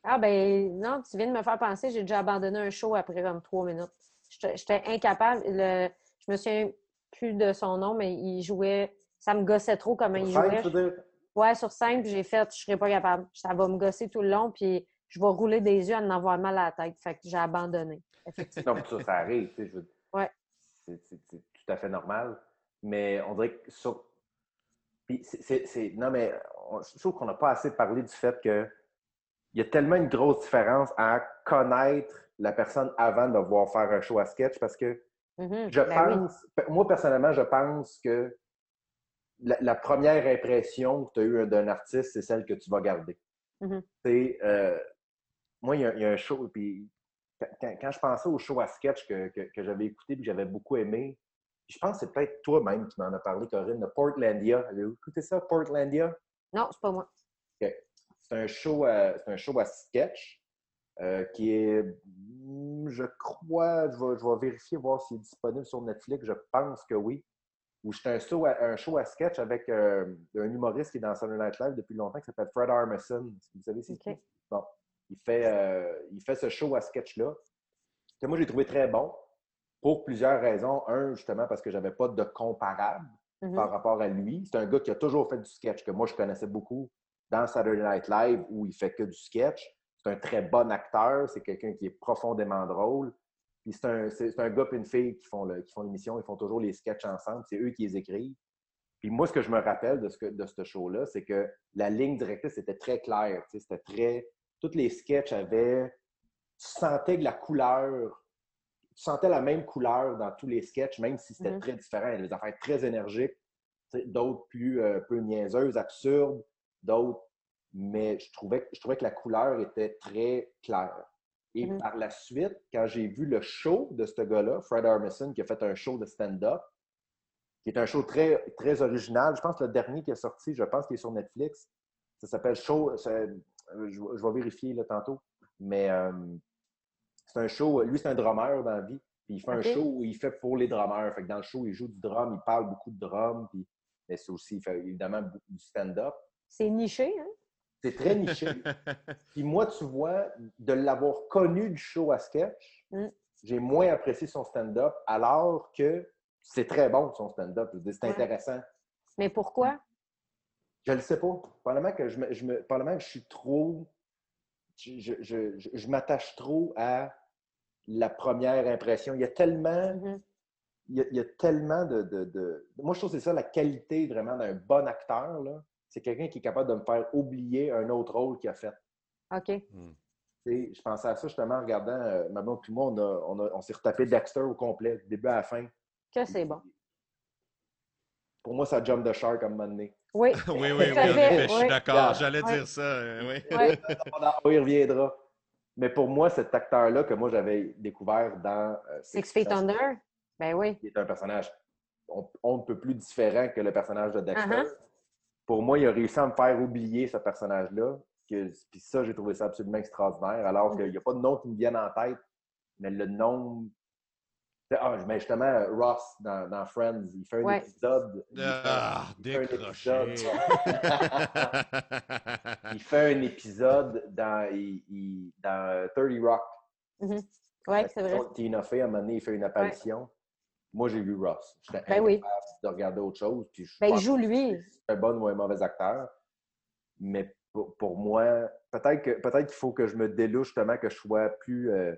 Ah ben non, tu viens de me faire penser, j'ai déjà abandonné un show après comme trois minutes. J'étais j'étais incapable. Le, je me souviens plus de son nom, mais il jouait. Ça me gossait trop comment il jouait. Ouais, sur scène, puis j'ai fait, je serais pas capable. Ça va me gosser tout le long, puis je vais rouler des yeux à en avoir mal à la tête. Fait que j'ai abandonné. Effectivement. Non, ça, ça arrive. tu sais, je veux- Ouais. C'est tout à fait normal. Mais on dirait que ça. Puis c'est- Non, mais on- je trouve qu'on n'a pas assez parlé du fait que il y a tellement une grosse différence à connaître la personne avant de voir faire un show à sketch parce que Mhm. je Ben oui. pense, moi personnellement, je pense que la, la première impression que tu as eue d'un artiste, c'est celle que tu vas garder. Mhm. Sais, euh, moi, il y, a- il y a un show, puis quand, je pensais au show à sketch que, que- que j'avais écouté et que j'avais beaucoup aimé, je pense que c'est peut-être toi-même qui m'en as parlé, Corinne, de Portlandia. Avez-vous écouté ça, Portlandia? Non, c'est pas moi. C'est un show à, c'est un show à sketch euh, qui est, hmm, je crois, je vais, je vais vérifier voir s'il est disponible sur Netflix. Je pense que oui. Où c'est un show, à, un show à sketch avec euh, un humoriste qui est dans Saturday Night Live depuis longtemps qui s'appelle Fred Armisen. Vous savez c'est qui? Bon. Il fait, euh, il fait ce show à sketch-là que moi j'ai trouvé très bon pour plusieurs raisons. Un, justement, parce que j'avais pas de comparable Mhm. par rapport à lui. C'est un gars qui a toujours fait du sketch, que moi je connaissais beaucoup dans Saturday Night Live où il fait que du sketch. C'est un très bon acteur, c'est quelqu'un qui est profondément drôle. Puis c'est un, un gars et une fille qui font le- qui font l'émission, ils font toujours les sketchs ensemble, c'est eux qui les écrivent. Puis moi, ce que je me rappelle de ce, que- de ce show-là, c'est que la ligne directrice était très claire. C'était très. Tous les sketchs avaient. Tu sentais que la couleur. Tu sentais la même couleur dans tous les sketchs, même si c'était Mhm. très différent. Il y a des affaires très énergiques, d'autres plus euh, peu niaiseuses, absurdes, d'autres. Mais je trouvais, je trouvais que la couleur était très claire. Et Mhm. par la suite, quand j'ai vu le show de ce gars-là, Fred Armisen, qui a fait un show de stand-up, qui est un show très, très original. Je pense que le dernier qui est sorti, je pense qu'il est sur Netflix. Ça s'appelle Show. euh, Je, je vais vérifier là, tantôt. Mais euh, c'est un show. Lui, c'est un drummer dans la vie. Puis il fait un show où il fait pour les drummers. Fait que dans le show, il joue du drum, il parle beaucoup de drum. Puis, mais c'est aussi, il fait évidemment beaucoup du stand-up. C'est niché, hein? C'est très niché. <laughs> Puis moi, tu vois, de l'avoir connu du show à sketch, Mm. j'ai moins apprécié son stand-up, alors que c'est très bon, son stand-up. Je veux dire, C'est Ouais. intéressant. Mais pourquoi? Je le sais pas. Probablement que je, me, je me- probablement que je suis trop. Je, je- je- je- je m'attache trop à la première impression. Il y a tellement. Mhm. Il y a, il y a tellement de, de- de- Moi, je trouve que c'est ça la qualité vraiment d'un bon acteur. là. C'est quelqu'un qui est capable de me faire oublier un autre rôle qu'il a fait. OK. Hmm. Je pensais à ça justement en regardant. Euh, ma blonde et moi, on, a- on, a- on s'est retapé Dexter au complet, du début à la fin. Que c'est bon. Pour moi, ça jump de shark à un moment donné. Oui. <laughs> Oui, oui, oui, fait, je suis d'accord. Yeah. J'allais Ouais. dire ça. euh, oui. Ouais. On en- on y reviendra. Mais pour moi, cet acteur-là que moi j'avais découvert dans euh, Six Feet Under? Ben oui. qui est un personnage on, on ne peut plus différent que le personnage de Dexter. Uh-huh. Pour moi, il a réussi à me faire oublier ce personnage-là. Puis ça, j'ai trouvé ça absolument extraordinaire. Alors Mm. qu'il n'y a pas de nom qui me vienne en tête, mais le nom. Ah, mais justement, Ross dans, dans Friends, il fait un Ouais. épisode. il fait- Ah, il fait un décroché. épisode- il fait un épisode dans, il- il- dans euh, 30 Rock. Oui, c'est vrai. Tina Fey, à un moment donné, il fait une apparition. Moi, j'ai vu Ross. J'étais Ben oui. de regarder autre chose. Puis je Ben, il joue lui. C'est un bon ou un mauvais acteur. Mais pour, pour moi, peut-être qu'il faut que je me délouche justement, que je sois plus. euh,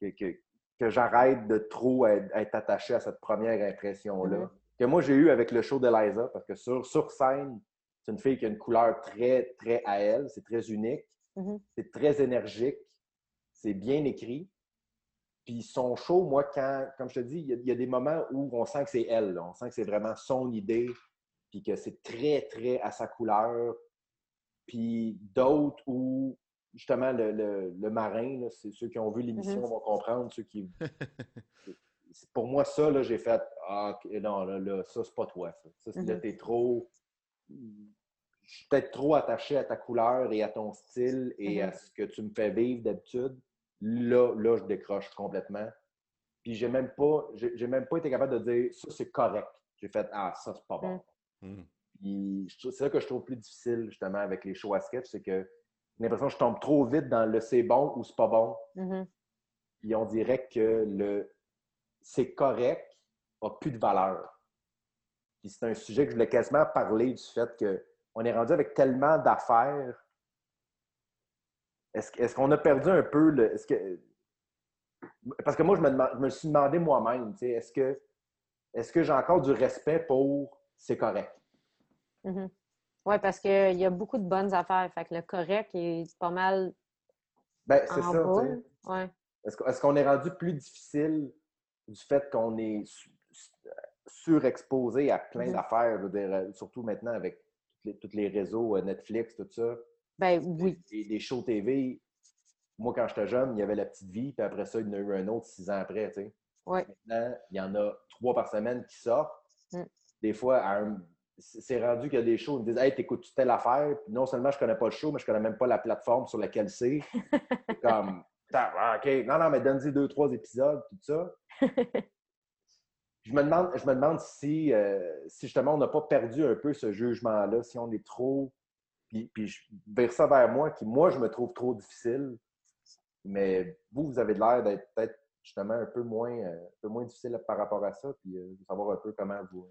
que que- que j'arrête de trop être, être attaché à cette première impression-là. Mhm. Que moi, j'ai eu avec le show d'Eliza, parce que sur, sur scène, c'est une fille qui a une couleur très, très à elle, c'est très unique, Mhm. c'est très énergique, c'est bien écrit. Puis son show, moi, quand, comme je te dis, il y, a, il y a des moments où on sent que c'est elle, là. on sent que c'est vraiment son idée, puis que c'est très, très à sa couleur. Puis d'autres où, justement, le, le- le marin, c'est ceux qui ont vu l'émission Mhm. vont comprendre, ceux qui. <laughs> Pour moi, ça, là, j'ai fait Ah, non, là, là, ça, c'est pas toi, ça. Ça, c'est- là, Mhm. t'es trop. Je suis peut-être trop attaché à ta couleur et à ton style et à ce que tu me fais vivre d'habitude. Là, là, je décroche complètement. Puis j'ai même pas, j'ai j'ai même pas été capable de dire ça, c'est correct. J'ai fait Ah, ça, c'est pas bon. Hmm. Puis je trouve- c'est ça que je trouve plus difficile, justement, avec les shows à sketch, c'est que j'ai l'impression que je tombe trop vite dans le c'est bon ou c'est pas bon. Mhm. Puis on dirait que le c'est correct a plus de valeur. Puis c'est un sujet que je voulais quasiment parler du fait qu'on est rendu avec tellement d'affaires. Est-ce qu'on a perdu un peu le. Est-ce que, parce que moi, je me, je me suis demandé moi-même, est-ce que, est que j'ai encore du respect pour c'est correct? Mm-hmm. Oui, parce qu'il y a beaucoup de bonnes affaires. Fait que le correct est pas mal. Ben, c'est ça. Ouais. Est-ce qu'on est rendu plus difficile du fait qu'on est surexposé à plein mm-hmm. d'affaires, euh, surtout maintenant avec tous les, réseaux, euh, Netflix, tout ça? Ben oui. Les, shows TV, moi, quand j'étais jeune, il y avait La Petite Vie, puis après ça, il y en a eu un autre six ans après, tu sais. Maintenant, il y en a trois par semaine qui sortent. Mm. Des fois, c'est rendu qu'il y a des shows, ils me disent Hey, t'écoutes-tu telle affaire? Puis non seulement je connais pas le show, mais je connais même pas la plateforme sur laquelle c'est. <laughs> comme OK, non, non, mais donne-y deux, trois épisodes, tout ça. <laughs> je me demande, je me demande si, euh, si justement on n'a pas perdu un peu ce jugement-là, si on est trop. Puis, puis je vers ça vers moi, qui moi je me trouve trop difficile. Mais vous, vous avez l'air d'être peut-être justement un peu moins, euh, un peu moins difficile par rapport à ça, puis euh, savoir un peu comment vous.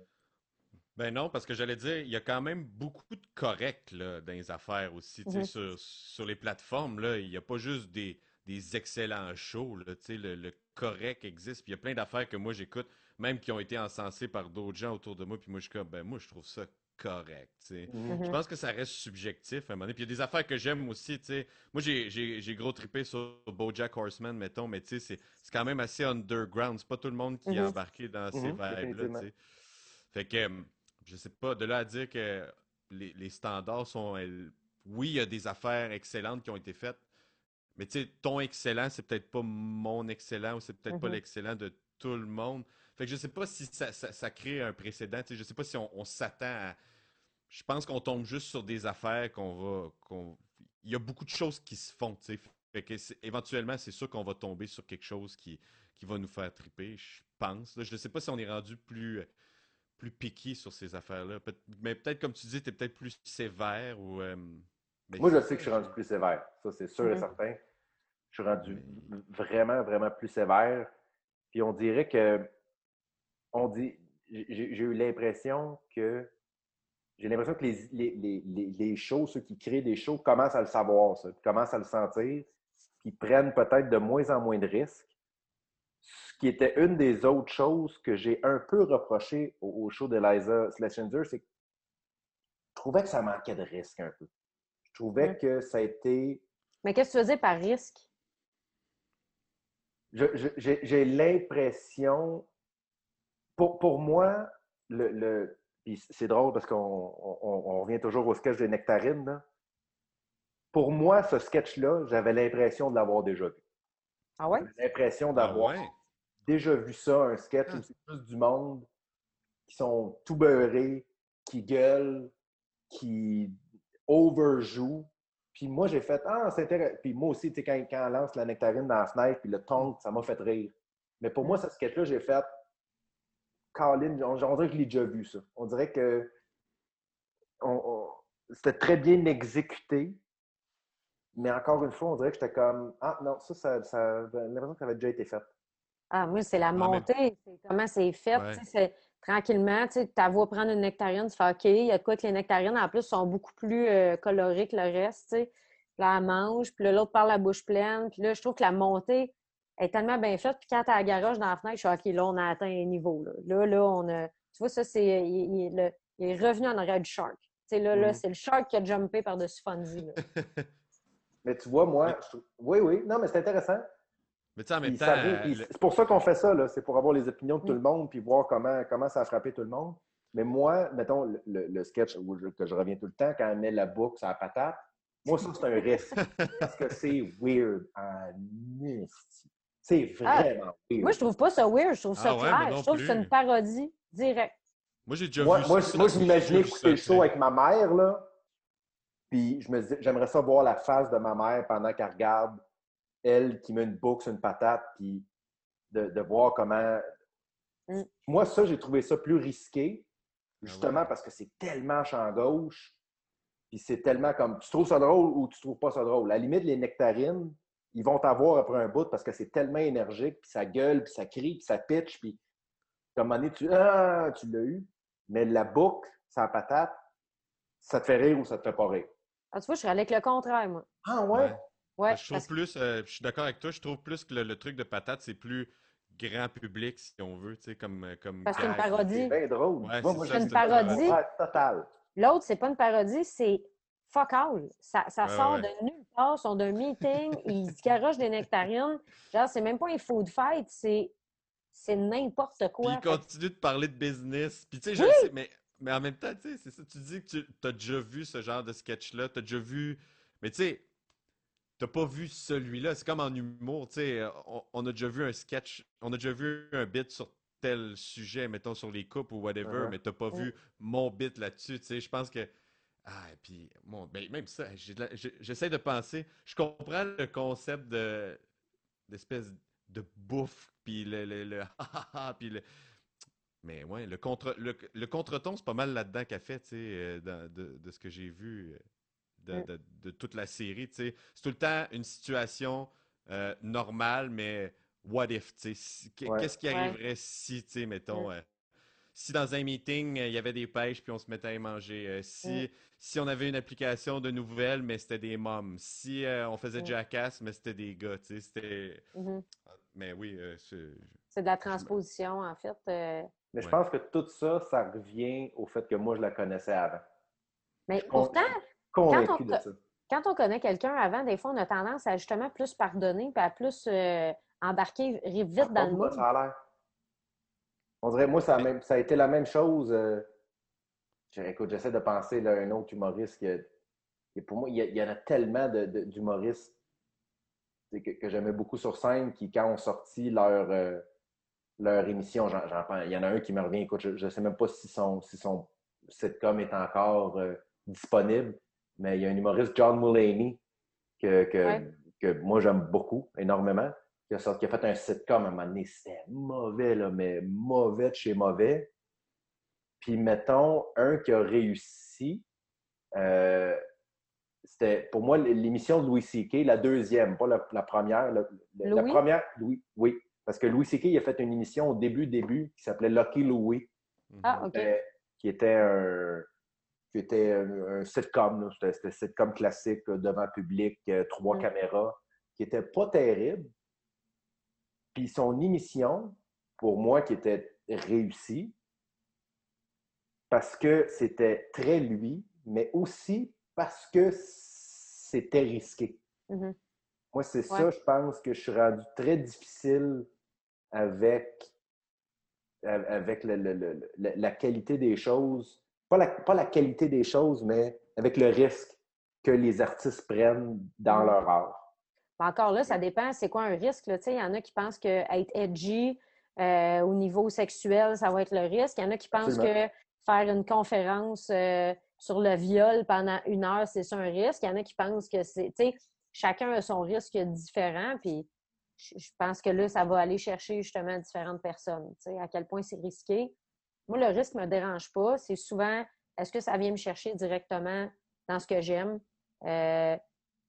Ben non, parce que j'allais dire, il y a quand même beaucoup de corrects là, dans les affaires aussi. Mm-hmm. sur, sur, les plateformes, là, il n'y a pas juste des, des excellents shows. Là, le, le correct existe. Puis il y a plein d'affaires que moi j'écoute, même qui ont été encensées par d'autres gens autour de moi. Puis moi, je suis comme, ben moi, je trouve ça correct. Mm-hmm. Je pense que ça reste subjectif à un moment donné. Puis il y a des affaires que j'aime aussi. Moi, j'ai gros trippé sur Bojack Horseman, mettons, mais c'est quand même assez underground. C'est pas tout le monde qui est mm-hmm. embarqué dans ces mm-hmm. vibes-là. Fait que, je sais pas, de là à dire que les, les standards sont. Oui, il y a des affaires excellentes qui ont été faites, mais tu sais, ton excellent, c'est peut-être pas mon excellent ou c'est peut-être pas mm-hmm. l'excellent de tout le monde. Fait que je sais pas si ça, crée un précédent. Je sais pas si on, s'attend à. Je pense qu'on tombe juste sur des affaires qu'on va. Il y a beaucoup de choses qui se font, tu sais. Fait que éventuellement, c'est sûr qu'on va tomber sur quelque chose qui, qui va nous faire triper, je pense. je ne sais pas si on est rendu plus, plus piqué sur ces affaires-là. mais peut-être, comme tu dis, tu es peut-être plus sévère ou. Euh, moi, je sais que je suis rendu plus sévère. Ça, c'est sûr et certain. Je suis rendu vraiment, vraiment plus sévère. Puis on dirait que. On dit. J'ai eu l'impression que. J'ai l'impression que les, les, les, shows, ceux qui créent des shows, commencent à le savoir, ça, commencent à le sentir, puis prennent peut-être de moins en moins de risques. Ce qui était une des autres choses que j'ai un peu reproché au, show de Liza Schlesinger, c'est que je trouvais que ça manquait de risque un peu. Je trouvais que ça a été. Mais qu'est-ce que tu faisais par risque? J'ai l'impression. Pour, pour, moi, le, le c'est drôle parce qu'on on, revient toujours au sketch des nectarines. Pour moi, ce sketch-là, j'avais l'impression de l'avoir déjà vu. Ah ouais? J'avais l'impression ah d'avoir déjà vu ça, un sketch ah. où c'est plus du monde qui sont tout beurrés, qui gueulent, qui overjoue. Puis moi, j'ai fait Ah, c'est intéressant. Puis moi aussi, quand, quand on lance la nectarine dans la fenêtre, puis le ton, ça m'a fait rire. Mais pour moi, ce sketch-là, j'ai fait Colin, on, dirait que je l'ai déjà vu, ça. On dirait que c'était très bien exécuté. Mais encore une fois, on dirait que j'étais comme Ah non, ça, ça, ça l'impression que ça avait déjà été fait. Ah, moi, c'est la montée, c'est comment c'est fait tranquillement, tu sais, ta voix prendre une nectarine, tu fais OK, il y a de quoi que les nectarines, en plus, sont beaucoup plus euh, colorées que le reste, tu sais. Là, elle mange, puis l'autre parle la bouche pleine. Puis là, je trouve que la montée est tellement bien faite. Puis quand tu as la garoche dans la fenêtre, je suis OK, là, on a atteint un niveau. Là, là, on a. Tu vois, ça, c'est. Il, est revenu en arrière du shark. Tu sais, là, là mm. c'est le shark qui a jumpé par-dessus Fonzie. <laughs> mais tu vois, moi, oui, oui. Non, mais c'est intéressant. Mais tu en même temps. C'est pour ça qu'on fait ça, là. C'est pour avoir les opinions de tout le monde puis voir comment, comment ça a frappé tout le monde. Mais moi, mettons, le, sketch où que je reviens tout le temps, quand elle met la boucle sur la patate, moi, ça, c'est un risque. <laughs> parce que c'est weird en C'est ah, vraiment weird. Moi, je trouve pas ça weird. Je trouve ça ah clair. je trouve que c'est une parodie directe. Moi, j'ai déjà moi, vu moi, ça. Moi, j'imaginais écouter le show avec ma mère, là. Puis je me disais, j'aimerais ça voir la face de ma mère pendant qu'elle regarde elle qui met une boucle sur une patate, puis de, voir comment. Mm. Moi, ça, j'ai trouvé ça plus risqué, ah justement parce que c'est tellement champ gauche, puis c'est tellement comme. Tu trouves ça drôle ou tu trouves pas ça drôle? À la limite, les nectarines, ils vont t'avoir après un bout parce que c'est tellement énergique, puis ça gueule, puis ça crie, puis ça pitch, puis Comme un moment donné, tu, ah, tu l'as eu, mais la boucle, sans patate, ça te fait rire ou ça te fait pas rire? Ah, tu vois, je serais avec le contraire, moi. Ah ouais? Ouais. Ouais, je trouve parce plus, euh, je suis d'accord avec toi, je trouve plus que le, le truc de patate, c'est plus grand public, si on veut, tu sais, comme, euh, comme Parce que c'est une parodie. C'est bien drôle. Ouais, c'est moi, ça, j'aime c'est une parodie. Ouais, total. L'autre, c'est pas une parodie, c'est fuck all. Ça, ça Ouais, sort ouais. de nulle ils sont d'un meeting, ils se garochent des nectarines. Genre, c'est même pas un food fight, c'est, c'est n'importe Puis quoi. il Fait que- continue de parler de business. Puis tu sais, je Oui! le sais, mais, mais en même temps, tu sais, c'est ça, tu dis que tu as déjà vu ce genre de sketch-là, tu as déjà vu. Mais tu sais, t'as pas vu celui-là. C'est comme en humour, tu sais, on, on a déjà vu un sketch, on a déjà vu un bit sur tel sujet, mettons sur les couples ou whatever, Uh-huh. mais t'as pas Ouais. vu mon bit là-dessus, tu sais. Je pense que. Ah, et puis, bon, ben, même ça, j'essaie de penser. Je comprends le concept de d'espèce de bouffe, puis le, le, le <laughs> puis le. Mais ouais, le, contre, le, le contreton, c'est pas mal là-dedans qu'a fait, tu sais, euh, de, de ce que j'ai vu euh, de, de- de toute la série, tu sais. C'est tout le temps une situation euh, normale, mais what if, tu sais. Ouais. Qu'est-ce qui Ouais. arriverait si, tu sais, mettons. Si dans un meeting, euh, il y avait des pêches puis on se mettait à y manger, euh, si, Mm. si on avait une application de nouvelles, mais c'était des mômes, si euh, on faisait Mm. Jackass, mais c'était des gars, tu sais, c'était... Mhm. Mais oui, euh, c'est- C'est de la transposition, en fait. euh. Mais je Ouais. pense que tout ça, ça revient au fait que moi, je la connaissais avant. Mais pourtant, Convaincu on de te- ça. quand on connaît quelqu'un avant, des fois, on a tendance à justement plus pardonner puis à plus euh, embarquer vite dans le mood. ça a l'air. On dirait, moi, ça a, même- ça a été la même chose. euh, écoute, j'essaie de penser là, à un autre humoriste que pour moi, il y, a- il y en a tellement d'humoristes que, que j'aimais beaucoup sur scène qui, quand ont sorti leur, euh, leur émission, il y en a un qui me revient. Écoute, je ne sais même pas si son, si son sitcom est encore euh, disponible, mais il y a un humoriste, John Mulaney, que, que, Ouais. que moi j'aime beaucoup, énormément, qui a, sorti, qui a fait un sitcom à un moment donné. C'était mauvais, là, mais mauvais de chez mauvais. Puis mettons, un qui a réussi, euh, c'était pour moi l'émission de Louis C.K., la deuxième, pas la, la première. La, la- la Louis? première, Louis, oui. Parce que Louis C.K. il a fait une émission au début, début, qui s'appelait Lucky Louis, Ah, OK. euh, qui était un, qui était un, un sitcom. là. C'était un sitcom classique là, devant public, euh, trois Mm. caméras, qui était pas terrible. Puis son émission, pour moi, qui était réussie, parce que c'était très lui, mais aussi parce que c'était risqué. Mhm. Moi, c'est ça, je pense que je suis rendu très difficile avec, avec le- le- le- le- la qualité des choses. Pas la, pas la qualité des choses, mais avec le risque que les artistes prennent dans Mhm. leur art. Encore là, ça dépend, c'est quoi un risque. Il y en a qui pensent qu'être edgy euh, au niveau sexuel, ça va être le risque. Il y en a qui pensent Absolument. que faire une conférence euh, sur le viol pendant une heure, c'est ça un risque. Il y en a qui pensent que c'est. Chacun a son risque différent. Puis je pense que là, ça va aller chercher justement différentes personnes. À quel point c'est risqué. Moi, le risque ne me dérange pas. C'est souvent, est-ce que ça vient me chercher directement dans ce que j'aime? Euh,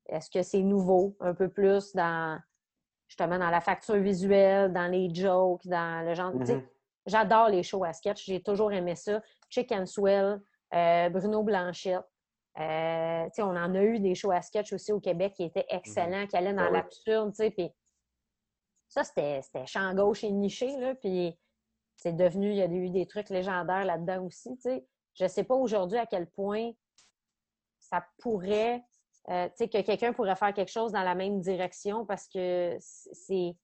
est-ce que c'est nouveau, un peu plus dans justement dans la facture visuelle, dans les jokes, dans le genre? Mhm. J'adore les shows à sketch, j'ai toujours aimé ça. Chick and Swell, euh, Bruno Blanchette. Euh, on en a eu des shows à sketch aussi au Québec qui étaient excellents, qui allaient dans Ah oui. l'absurde, puis ça, c'était champ gauche et niché, puis c'est devenu, il y a eu des trucs légendaires là-dedans aussi. Je sais pas aujourd'hui à quel point ça pourrait, euh, tu sais, que quelqu'un pourrait faire quelque chose dans la même direction parce que c'est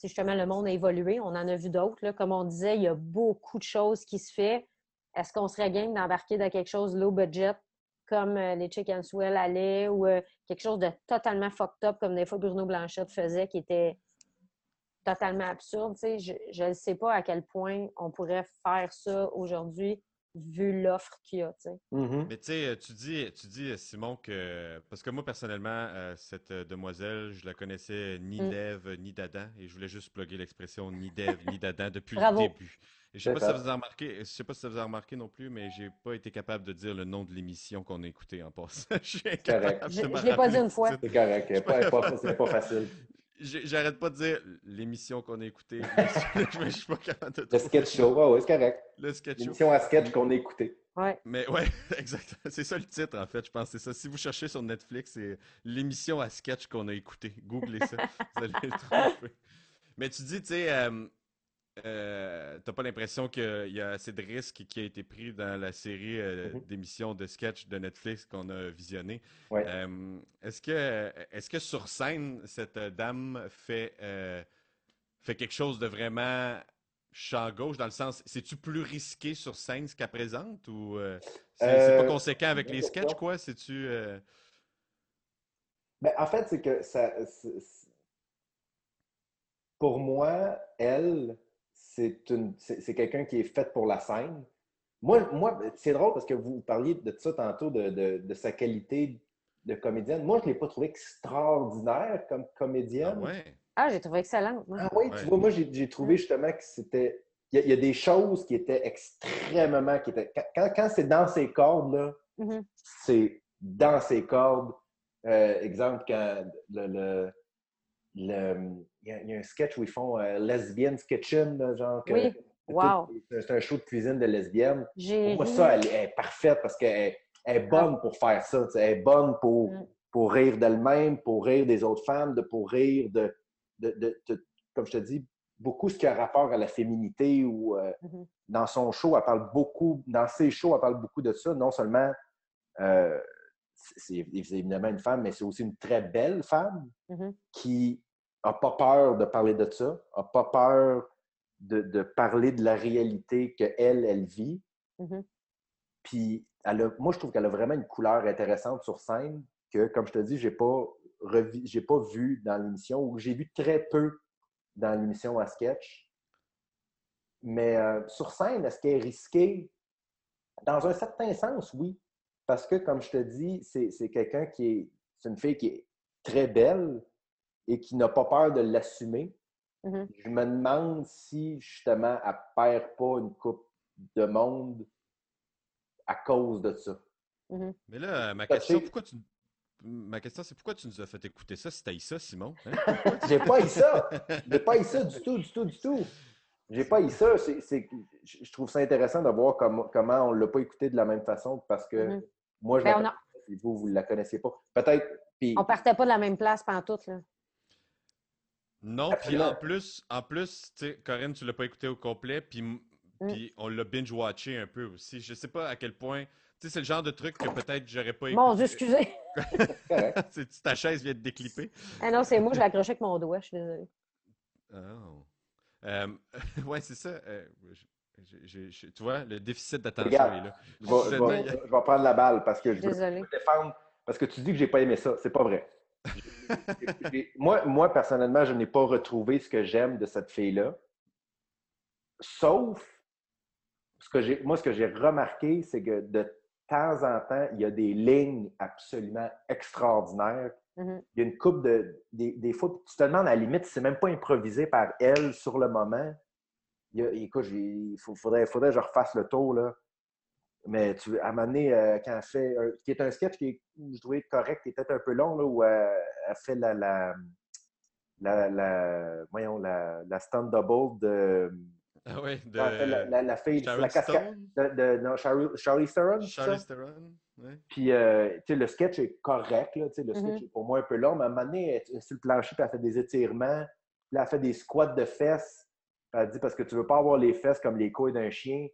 justement le monde a évolué. On en a vu d'autres. Comme on disait, il y a beaucoup de choses qui se font. Est-ce qu'on serait game d'embarquer dans quelque chose low budget comme euh, les Chicken Swell allaient ou euh, quelque chose de totalement fucked up comme des fois Bruno Blanchette faisait qui était totalement absurde? Je ne sais pas à quel point on pourrait faire ça aujourd'hui vu l'offre qu'il y a. tu sais. Mhm. Mais tu sais, tu dis, tu dis, Simon, que. Parce que moi, personnellement, euh, cette euh, demoiselle, je la connaissais ni Mm. d'Ève ni d'Adam. Et je voulais juste plugger l'expression ni d'Ève ni d'Adam depuis Bravo. le début. Et je sais C'est pas si ça. ça vous a remarqué, je sais pas si ça vous a remarqué non plus, mais j'ai pas été capable de dire le nom de l'émission qu'on a écoutée en passant. <laughs> Je je l'ai pas dit une fois. C'est correct. C'est pas, pas- c'est pas <laughs> facile. J'arrête pas de dire l'émission qu'on a écoutée. <laughs> je suis pas capable de Le sketch show, ouais, ouais, c'est correct. Le sketch show. L'émission à sketch qu'on a écoutée. Ouais. Mais ouais, <laughs> exactement. C'est ça le titre, en fait. Je pense c'est ça. Si vous cherchez sur Netflix, c'est l'émission à sketch qu'on a écoutée. Googlez ça. <laughs> vous allez le trouver. Mais tu dis, tu sais, euh, euh, t'as pas l'impression qu'il y a assez de risques qui a été pris dans la série euh, Mhm. d'émissions de sketch de Netflix qu'on a visionné? Ouais. Euh, est-ce que est-ce que sur scène cette dame fait fait quelque chose de vraiment champ gauche dans le sens c'est-tu plus risqué sur scène ce qu'elle présente ou c'est pas conséquent avec les sketchs quoi? C'est-tu Ben, en fait, c'est que ça. Pour moi, elle, c'est quelqu'un qui est fait pour la scène. Moi, moi c'est drôle parce que vous parliez de ça tantôt, de, de- de sa qualité de comédienne. Moi, je ne l'ai pas trouvée extraordinaire comme ah comédienne. ouais Ah, j'ai trouvé excellente. moi. Ah oui, Ouais. tu vois, moi, j'ai trouvé justement que c'était. Il y, a- il y a des choses qui étaient extrêmement. Qui étaient, quand quand, c'est dans ses cordes, là, Mhm. c'est dans ses cordes. Euh, exemple, quand le. le- le- il, y a, il y a un sketch où ils font euh, Lesbian's Kitchen, là, genre. que- Oui. Wow. C'est un show de cuisine de lesbiennes. J'ai Pour moi, ça, elle, elle est parfaite parce qu'elle elle est bonne pour faire ça. Elle est bonne pour, Mm. pour rire d'elle-même, pour rire des autres femmes, de, pour rire de, de, de- de- comme je te dis, beaucoup ce qui a rapport à la féminité ou euh, Mhm. dans son show, elle parle beaucoup, dans ses shows, elle parle beaucoup de ça. Non seulement euh, c'est évidemment une femme, mais c'est aussi une très belle femme Mhm. qui n'a pas peur de parler de ça, n'a pas peur de, de parler de la réalité qu'elle, elle vit. Mhm. Puis, elle a- moi, je trouve qu'elle a vraiment une couleur intéressante sur scène que, comme je te dis, j'ai pas j'ai pas vu dans l'émission ou j'ai vu très peu dans l'émission à sketch. Mais euh, sur scène, est-ce qu'elle est risquée? Dans un certain sens, oui. Parce que, comme je te dis, c'est c'est quelqu'un qui est. C'est une fille qui est très belle et qui n'a pas peur de l'assumer. Mhm. Je me demande si, justement, elle perd pas une coupe de monde à cause de ça. mais là ma question pourquoi tu ma question c'est pourquoi tu nous as fait écouter ça si t'as ça Simon Hein? <laughs> Tu- J'ai pas eu ça. J'ai pas eu ça du tout, du tout, du tout. J'ai pas eu ça. C'est, c'est- je je trouve ça intéressant de voir comment, comment on l'a pas écouté de la même façon parce que Mhm. moi, je Ben, la a- vous, vous la connaissiez pas. Peut-être. On partait pas de la même place pantoute, là. Non, puis en plus, en plus, Corinne, tu l'as pas écouté au complet, puis Mm. puis on l'a binge-watché un peu aussi. Je sais pas à quel point, tu sais, c'est le genre de truc que peut-être j'aurais pas Mon Dieu, écouté. excusez. <laughs> ta chaise vient de déclipper. Ah non, c'est moi, je l'ai accroché avec mon doigt, je suis désolée. Oh. Euh, <laughs> ouais, c'est ça. euh, tu vois, le déficit d'attention Regarde. est là. Je vais, prendre la balle parce que je veux Désolée. me défendre. Parce que tu dis que j'ai pas aimé ça. C'est pas vrai. <laughs> Moi, moi, personnellement, je n'ai pas retrouvé ce que j'aime de cette fille-là. Sauf, ce que j'ai, moi, ce que j'ai remarqué, c'est que de temps en temps, il y a des lignes absolument extraordinaires. Mhm. Il y a une coupe de. Des, des fois, tu te demandes à la limite si c'est même pas improvisé par elle sur le moment. Il y a- écoute, il faudrait, faudrait que je refasse le tour, là. Mais tu, à un moment donné, euh, quand elle fait. qui est un sketch qui est, je trouvais correct, qui est peut-être un peu long, là, où euh, elle fait la. la, la, la- voyons, la, la stand double de. Ah de elle fait la, la, la fille, Sharon la cascade. De, de- non, Charlie, Charlie Theron? Charlize Theron, ouais. Puis, euh, tu sais, le sketch est correct, là, tu sais, le Mhm. sketch est pour moi un peu long, mais à un moment donné, elle est sur le plancher, puis elle fait des étirements, puis là, elle fait des squats de fesses. Puis elle dit parce que tu veux pas avoir les fesses comme les couilles d'un chien.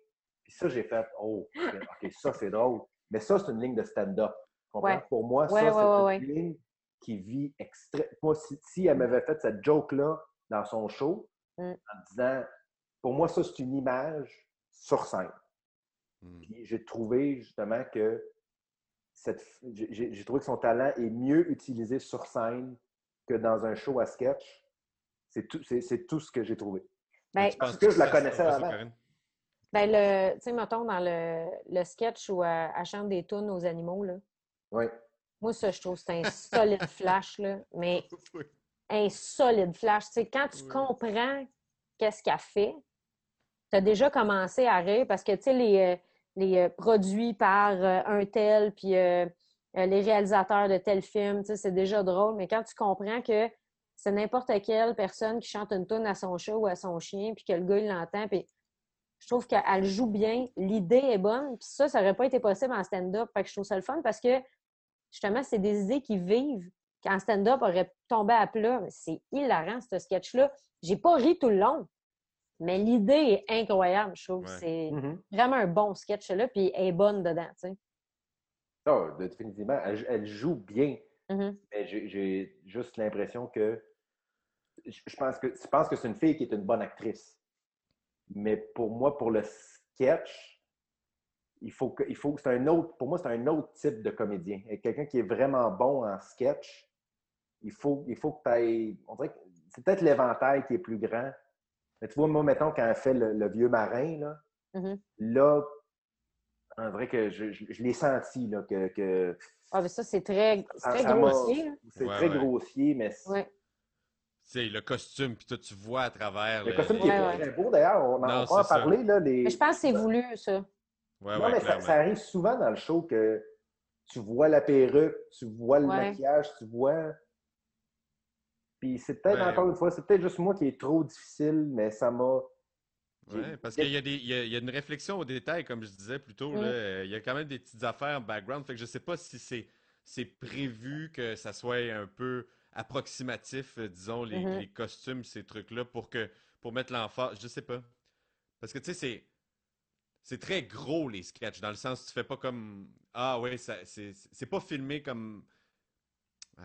Puis ça, j'ai fait, oh, OK, ça, c'est drôle. Mais ça, c'est une ligne de stand-up. Ouais. Pour moi, Ouais, ça, c'est ouais, ouais, une ligne qui vit extrêmement. Moi, si, si elle m'avait fait cette joke-là dans son show, Mm. en disant, pour moi, ça, c'est une image sur scène. Puis j'ai trouvé justement que cette, j'ai- trouvé que son talent est mieux utilisé sur scène que dans un show à sketch. C'est tout, c'est, c'est tout ce que j'ai trouvé. Ben, penses que je la connaissais avant? Ben le, tu sais, mettons, dans le, le sketch où elle, elle chante des tunes aux animaux, là. Oui. Moi, ça, je trouve que c'est un solide <laughs> flash, là. Mais Oui. un solide flash. Tu sais, quand tu Oui. comprends qu'est-ce qu'elle fait, tu as déjà commencé à rire parce que, tu sais, les, euh, les euh, produits par euh, un tel, puis euh, les réalisateurs de tel film, tu sais, c'est déjà drôle. Mais quand tu comprends que c'est n'importe quelle personne qui chante une tune à son chat ou à son chien, puis que le gars, il l'entend, puis je trouve qu'elle joue bien, l'idée est bonne, puis ça, ça n'aurait pas été possible en stand-up. Fait que je trouve ça le fun parce que, justement, c'est des idées qui vivent, qu'en stand-up aurait tombé à plat. C'est hilarant, ce sketch-là. J'ai pas ri tout le long, mais l'idée est incroyable, je trouve. C'est Mhm. vraiment un bon sketch, là, puis elle est bonne dedans, tu sais. Ah, définitivement, elle, elle joue bien. Mhm. Mais j'ai- juste l'impression que je je pense que je pense que c'est une fille qui est une bonne actrice. Mais pour moi, pour le sketch, il faut que il faut c'est un autre pour moi c'est un autre type de comédien. Quelqu'un qui est vraiment bon en sketch, il faut il faut que tu ailles on dirait que c'est peut-être l'éventail qui est plus grand. Mais tu vois moi mettons quand elle fait le, le vieux marin là, Mhm. là on dirait que je, je- je l'ai senti là que, que Ah, mais ça, c'est très, très grossier. c'est Ouais, très ouais. grossier mais c'est- Ouais. C'est le costume, puis toi, tu vois à travers. Le le- costume qui est ouais. très beau, d'ailleurs, on en, Non, on va en parler. Là, les... Mais je pense que c'est voulu, ça. Ouais, non, ouais, mais ça, arrive souvent dans le show que tu vois la perruque, tu vois le Ouais. maquillage, tu vois. Puis c'est peut-être, Ouais. encore une fois, c'est peut-être juste moi qui est trop difficile, mais ça m'a. Ouais, parce qu'il y, a des- il y a- il y a une réflexion au détail, comme je disais plus tôt. Là. Il y a quand même des petites affaires en background. Fait que je sais pas si c'est c'est prévu que ça soit un peu approximatif, euh, disons, les, Mhm. les costumes, ces trucs-là, pour que pour mettre l'emphase. Je sais pas. Parce que tu sais, c'est. C'est très gros les sketchs, dans le sens tu fais pas comme. Ah ouais, c'est pas filmé comme. Ah,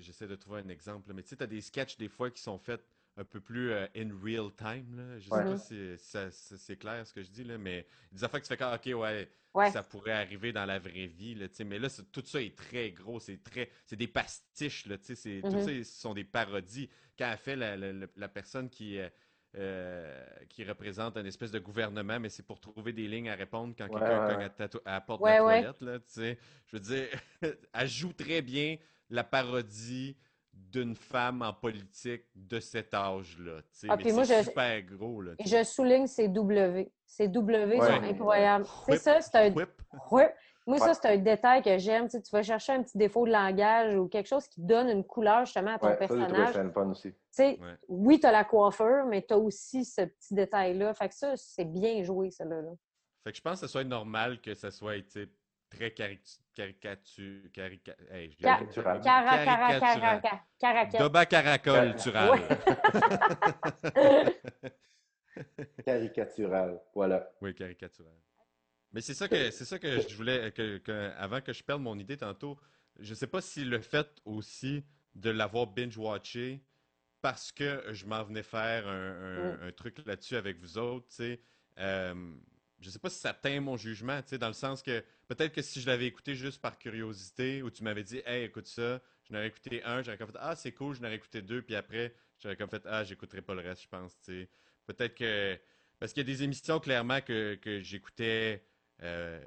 J'essaie de trouver un exemple, mais tu sais, tu as des sketchs des fois qui sont faits un peu plus euh, in real time. Là. Je sais Ouais. pas si ça- ça- c'est clair ce que je dis, là, mais des affaires que tu fais comme, ok, ouais, Ouais. ça pourrait arriver dans la vraie vie. Là, mais là, tout ça est très gros, c'est très, c'est des pastiches. Là, tu sais, c'est- Tout Mhm. ça, ce sont des parodies. Quand elle fait la, la- la- la personne qui, euh, qui représente un espèce de gouvernement, mais c'est pour trouver des lignes à répondre quand Ouais, quelqu'un ouais, cogne à, à la porte Ouais, de la ouais. toilette. Là, tu sais. Je veux dire, elle joue très bien la parodie d'une femme en politique de cet âge-là. tu sais, Ah, c'est je- super gros. Là, tu Et sais. je souligne ces W. Ces W Ouais. sont incroyables. C'est Whip, ça, c'est un. whip. Ouais. Moi, ça, c'est un détail que j'aime. Tu, sais, tu vas chercher un petit défaut de langage ou quelque chose qui donne une couleur justement à ton Ouais, personnage. ça le fun aussi. Tu sais, Ouais. oui, tu as la coiffeur, mais tu as aussi ce petit détail-là. Fait que ça, c'est bien joué, ça là. Fait que je pense que ce soit normal que ça soit très caricature. Caricature. Carica... Hey, j'ai- Caricatural. Cara, cara, Caricatural. cara, caracal. Doba caracol. <laughs> Caricatural. Voilà. Oui, caricatural. Mais c'est ça que c'est ça que je voulais que, que- avant que je perde mon idée tantôt. Je sais pas si le fait aussi de l'avoir binge-watché parce que je m'en venais faire un, un- un truc là-dessus avec vous autres, tu sais. euh, je sais pas si ça teint mon jugement, tu sais, dans le sens que peut-être que si je l'avais écouté juste par curiosité ou tu m'avais dit, hey, écoute ça, je n'aurais écouté un, j'aurais comme fait, ah, c'est cool, je n'aurais écouté deux, puis après, j'aurais comme fait, ah, j'écouterai pas le reste, je pense, tu sais. Peut-être que. Parce qu'il y a des émissions, clairement, que, que j'écoutais euh,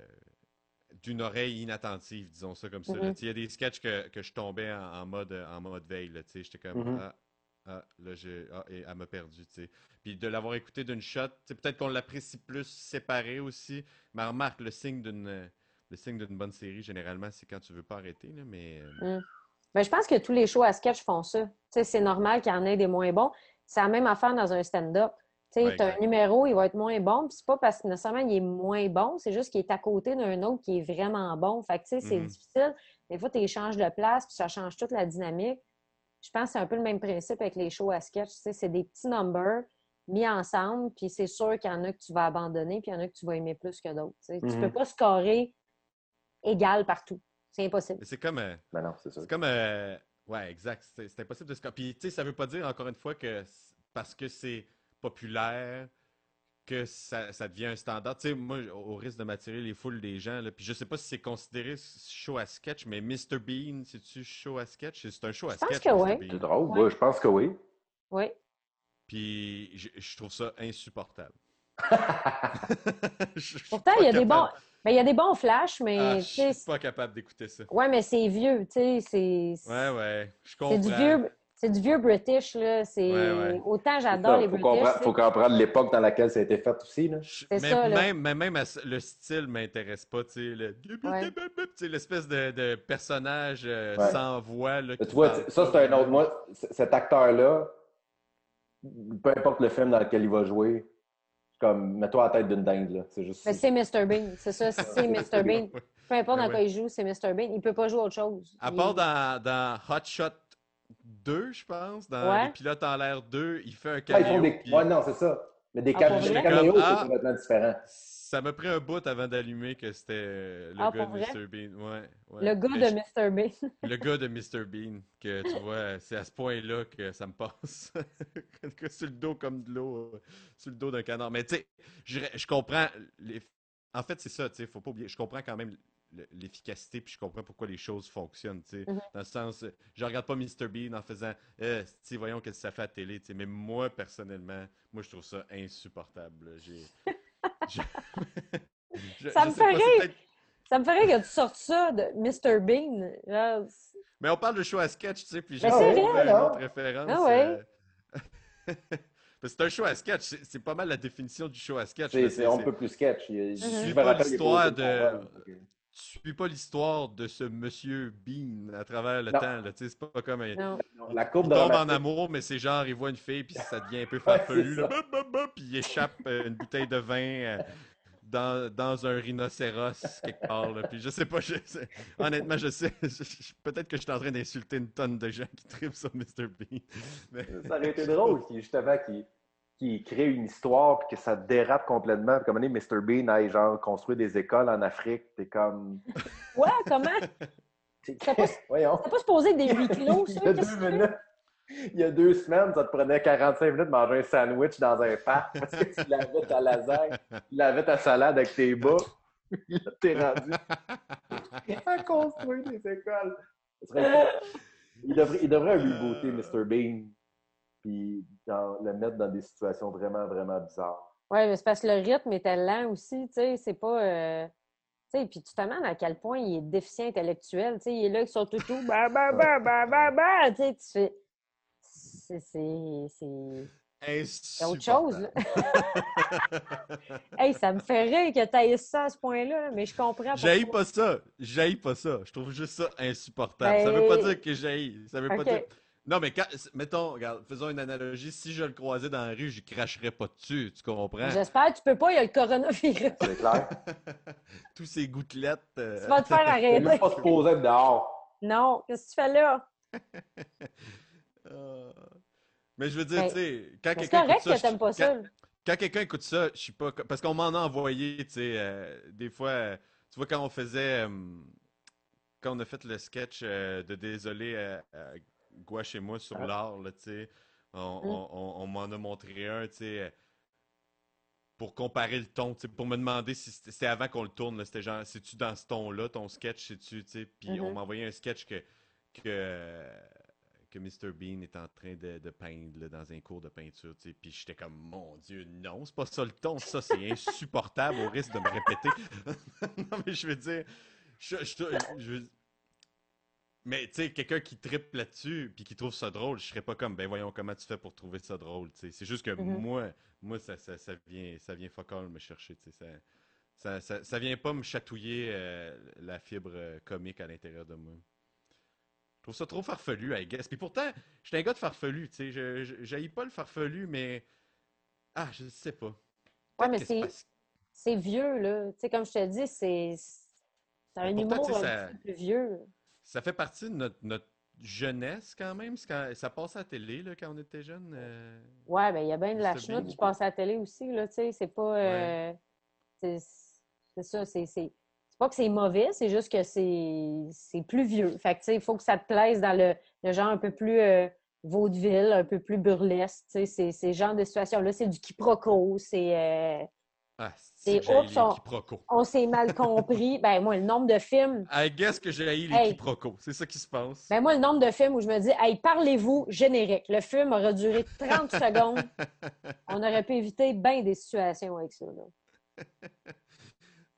d'une oreille inattentive, disons ça comme ça. Mhm. Sais, Il y a des sketchs que, que je tombais en, en mode, en mode veille. J'étais comme, Mhm. ah, ah, là, j'ai, ah, et elle m'a perdu. tu sais. Puis de l'avoir écouté d'une shot, peut-être qu'on l'apprécie plus séparé aussi. Mais remarque, le signe d'une. Le signe d'une bonne série, généralement, c'est quand tu veux pas arrêter, là, mais... euh, Ben, je pense que tous les shows à sketch font ça. C'est normal qu'il y en ait des moins bons. C'est la même affaire dans un stand-up. Tu sais, Ouais, un numéro, il va être moins bon, puis c'est pas parce que nécessairement il est moins bon, c'est juste qu'il est à côté d'un autre qui est vraiment bon. Fait que, tu sais, c'est Mhm. difficile. Des fois, tu échanges de place, puis ça change toute la dynamique. Je pense que c'est un peu le même principe avec les shows à sketch. Tu sais, c'est des petits numbers mis ensemble, puis c'est sûr qu'il y en a que tu vas abandonner, puis il y en a que tu vas aimer plus que d'autres. Tu sais. Tu Mhm. peux pas scorer égal partout. C'est impossible. mais c'est comme... euh, Ben non, c'est ça. C'est comme. euh, ouais, exact. C'est c'est impossible de se. Puis, tu sais, ça veut pas dire, encore une fois, que parce que c'est populaire, que ça, ça devient un standard. Tu sais, moi, au risque de m'attirer les foules des gens, là, puis je sais pas si c'est considéré show à sketch, mais Mr. Bean, c'est-tu show à sketch? C'est un show à Je pense sketch. que. Bean. C'est drôle. Ouais. Je pense que oui. Oui. Puis, je, je trouve ça insupportable. <laughs> Je- je suis Pourtant, il y a des bons. Ben, il y a des bons flashs, mais Ah, je suis pas capable d'écouter ça. Ouais, mais c'est vieux, tu sais, c'est Ouais, ouais, je c'est du vieux, c'est du vieux British, là. C'est... Ouais, ouais. Autant j'adore les faut British. sais. faut comprendre l'époque dans laquelle ça a été fait aussi. Là. C'est mais ça, là. même, mais le style m'intéresse pas, tu sais, le- Ouais. tu sais, l'espèce de, de personnage euh, Ouais. sans voix. Là, tu vois, ça, c'est un autre. Moi, cet acteur-là, peu importe le film dans lequel il va jouer, comme, mets-toi à la tête d'une dinde. là. C'est juste. Mais c'est Mr. Bean, c'est ça, c'est Mr. <laughs> Bean. Peu importe Mais dans quoi il joue, c'est Mr. Bean. Il peut pas jouer autre chose. À Il- part dans, dans Hot Shot 2, je pense, dans Ouais. Les Pilotes en l'air 2, il fait un Ah, ils caméo. font des... puis Ouais, non, c'est ça. Mais des Ah, cam- des caméos, c'est ah. complètement différent. Ça m'a pris un bout avant d'allumer que c'était euh, le Ah, gars de? Mr. Bean. Ouais, ouais. Le gars de je- Mr. Bean. <laughs> Le gars de Mr. Bean, que tu vois, c'est à ce point-là que ça me passe. <laughs> que sur le dos comme de l'eau, euh, sur le dos d'un canard. Mais tu sais, je, je comprends. les- En fait, c'est ça, tu sais, faut pas oublier. Je comprends quand même l'efficacité, puis je comprends pourquoi les choses fonctionnent, tu sais. Mhm. Dans le sens, euh, je regarde pas Mr. Bean en faisant, eh, voyons qu'est-ce que ça fait à la télé, tu sais. Mais moi, personnellement, moi, je trouve ça insupportable. J'ai. <laughs> je- <laughs> je- Ça je me peut-être- Ça me ferait que tu sortes ça de Mr. Bean. Mais on parle de show à sketch, tu sais, puis Mais j'ai vrai, une autre référence. Ah ouais? euh, <laughs> Parce que c'est un show à sketch, c'est pas mal la définition du show à sketch. C'est un peu plus sketch. Il- Mhm. Je suis pas l'histoire de- Tu suis pas l'histoire de ce monsieur Bean à travers le Non. temps, là, tu sais, c'est pas comme un... non. La courbe Il tombe en amour, mais c'est genre, il voit une fille, puis ça devient un peu <laughs> farfelu, puis il échappe euh, une bouteille de vin euh, dans, dans un rhinocéros quelque part, là. Puis je sais pas, je sais- honnêtement, je sais, peut-être que je suis en train d'insulter une tonne de gens qui tripent sur Mr. Bean. Mais... Ça aurait été drôle, qui, justement, qui, qui crée une histoire puis que ça dérape complètement. Puis comme on est, Mr. Bean aille genre construire des écoles en Afrique. T'es comme. <laughs> Ouais, comment? t'es- T'as pas- Voyons. Pas supposé des huis clos, <laughs> Il ça? y a deux fais? minutes. Il y a deux semaines, ça te prenait 45 minutes de manger un sandwich dans un parc <laughs> parce que tu lavais ta lasagne, tu lavais ta salade avec tes bas. Là, t'es rendu à construire des écoles. Il devrait, il devrait rebooter Mr. Bean puis dans- le mettre dans des situations vraiment, vraiment bizarres. Ouais, mais c'est parce que le rythme était lent aussi, tu sais, c'est pas... euh, Tu sais, puis tu te demandes à quel point il est déficient intellectuel, tu sais, il est là avec son toutou, bah, bah, bah, bah, bah, bah, tu sais, tu fais... C'est... c'est- c'est- autre chose, là. Hey, ça me fait rire que tu ça à ce point-là, là, mais je comprends J'haïs pourquoi. pas ça. J'haïs pas ça. Je trouve juste ça insupportable. Ça veut pas Ben- dire que j'haïs. Ça veut pas dire. Non, mais quand, mettons, regarde, faisons une analogie. Si je le croisais dans la rue, je cracherais pas dessus. Tu comprends? J'espère que tu peux pas, il y a le coronavirus. C'est clair? <laughs> Tous ces gouttelettes. euh, Tu vas te faire Il <laughs> arrêter. même pas se poser être dehors. Non, qu'est-ce que tu fais là? euh, <laughs> Mais je veux dire, Ben, tu sais, quand Mais C'est quelqu'un correct écoute ça, que t'aimes pas quand- ça. quand quelqu'un écoute ça, je suis pas. Parce qu'on m'en a envoyé, tu sais, euh, des fois, euh, tu vois, quand on faisait. euh, quand on a fait le sketch euh, de Désolé Gouache et moi sur Ah. l'art, là, tu sais, on, Mm. on- on- on m'en a montré un, tu sais, euh, pour comparer le ton, pour me demander si c'était avant qu'on le tourne, là, c'était genre, c'est-tu dans ce ton-là, ton sketch, c'est-tu, tu sais, puis on Mhm. m'a envoyé un sketch que. que que Mr. Bean est en train de, de peindre là, dans un cours de peinture, tu sais, puis j'étais comme, mon Dieu, non, c'est pas ça le ton, ça, c'est insupportable au risque de me répéter. <laughs> non, mais je veux dire, je, je- je veux- mais tu sais, quelqu'un qui tripe là-dessus, puis qui trouve ça drôle, je serais pas comme, ben voyons comment tu fais pour trouver ça drôle, tu sais. C'est juste que Mhm. moi, moi, ça, ça, ça vient, ça vient fuck all me chercher, tu sais, ça, ça, ça, ça vient pas me chatouiller euh, la fibre euh, comique à l'intérieur de moi. Je trouve ça trop farfelu, I guess. Puis pourtant, je suis un gars de farfelu, tu sais. Je, j'haïs pas le farfelu, mais. Ah, je sais pas. Ouais, mais c'est vieux, là. Tu sais, comme je te dis, c'est c'est un humour un petit peu plus vieux. Ça fait partie de notre, notre jeunesse quand même. Quand, ça passe à la télé là, quand on était jeune. euh, Ouais, ben il y a bien de la chenoute qui passe à la télé aussi. C'est pas... euh, c'est c'est ça, pas que c'est mauvais, c'est juste que c'est c'est plus vieux. Fait que, tu sais, il faut que ça te plaise dans le, le genre un peu plus euh, vaudeville, un peu plus burlesque, tu sais. C'est ces genres de situations-là. C'est du quiproquo, c'est... Ah, C'est oups, les on- on s'est mal compris. <laughs> ben moi, le nombre de films... I guess que j'ai haï les Hey. quiproquos. C'est ça qui se passe. Ben moi, le nombre de films où je me dis, hey, parlez-vous, générique. Le film aurait duré 30 <laughs> secondes. On aurait pu éviter bien des situations avec ça. Là. <laughs>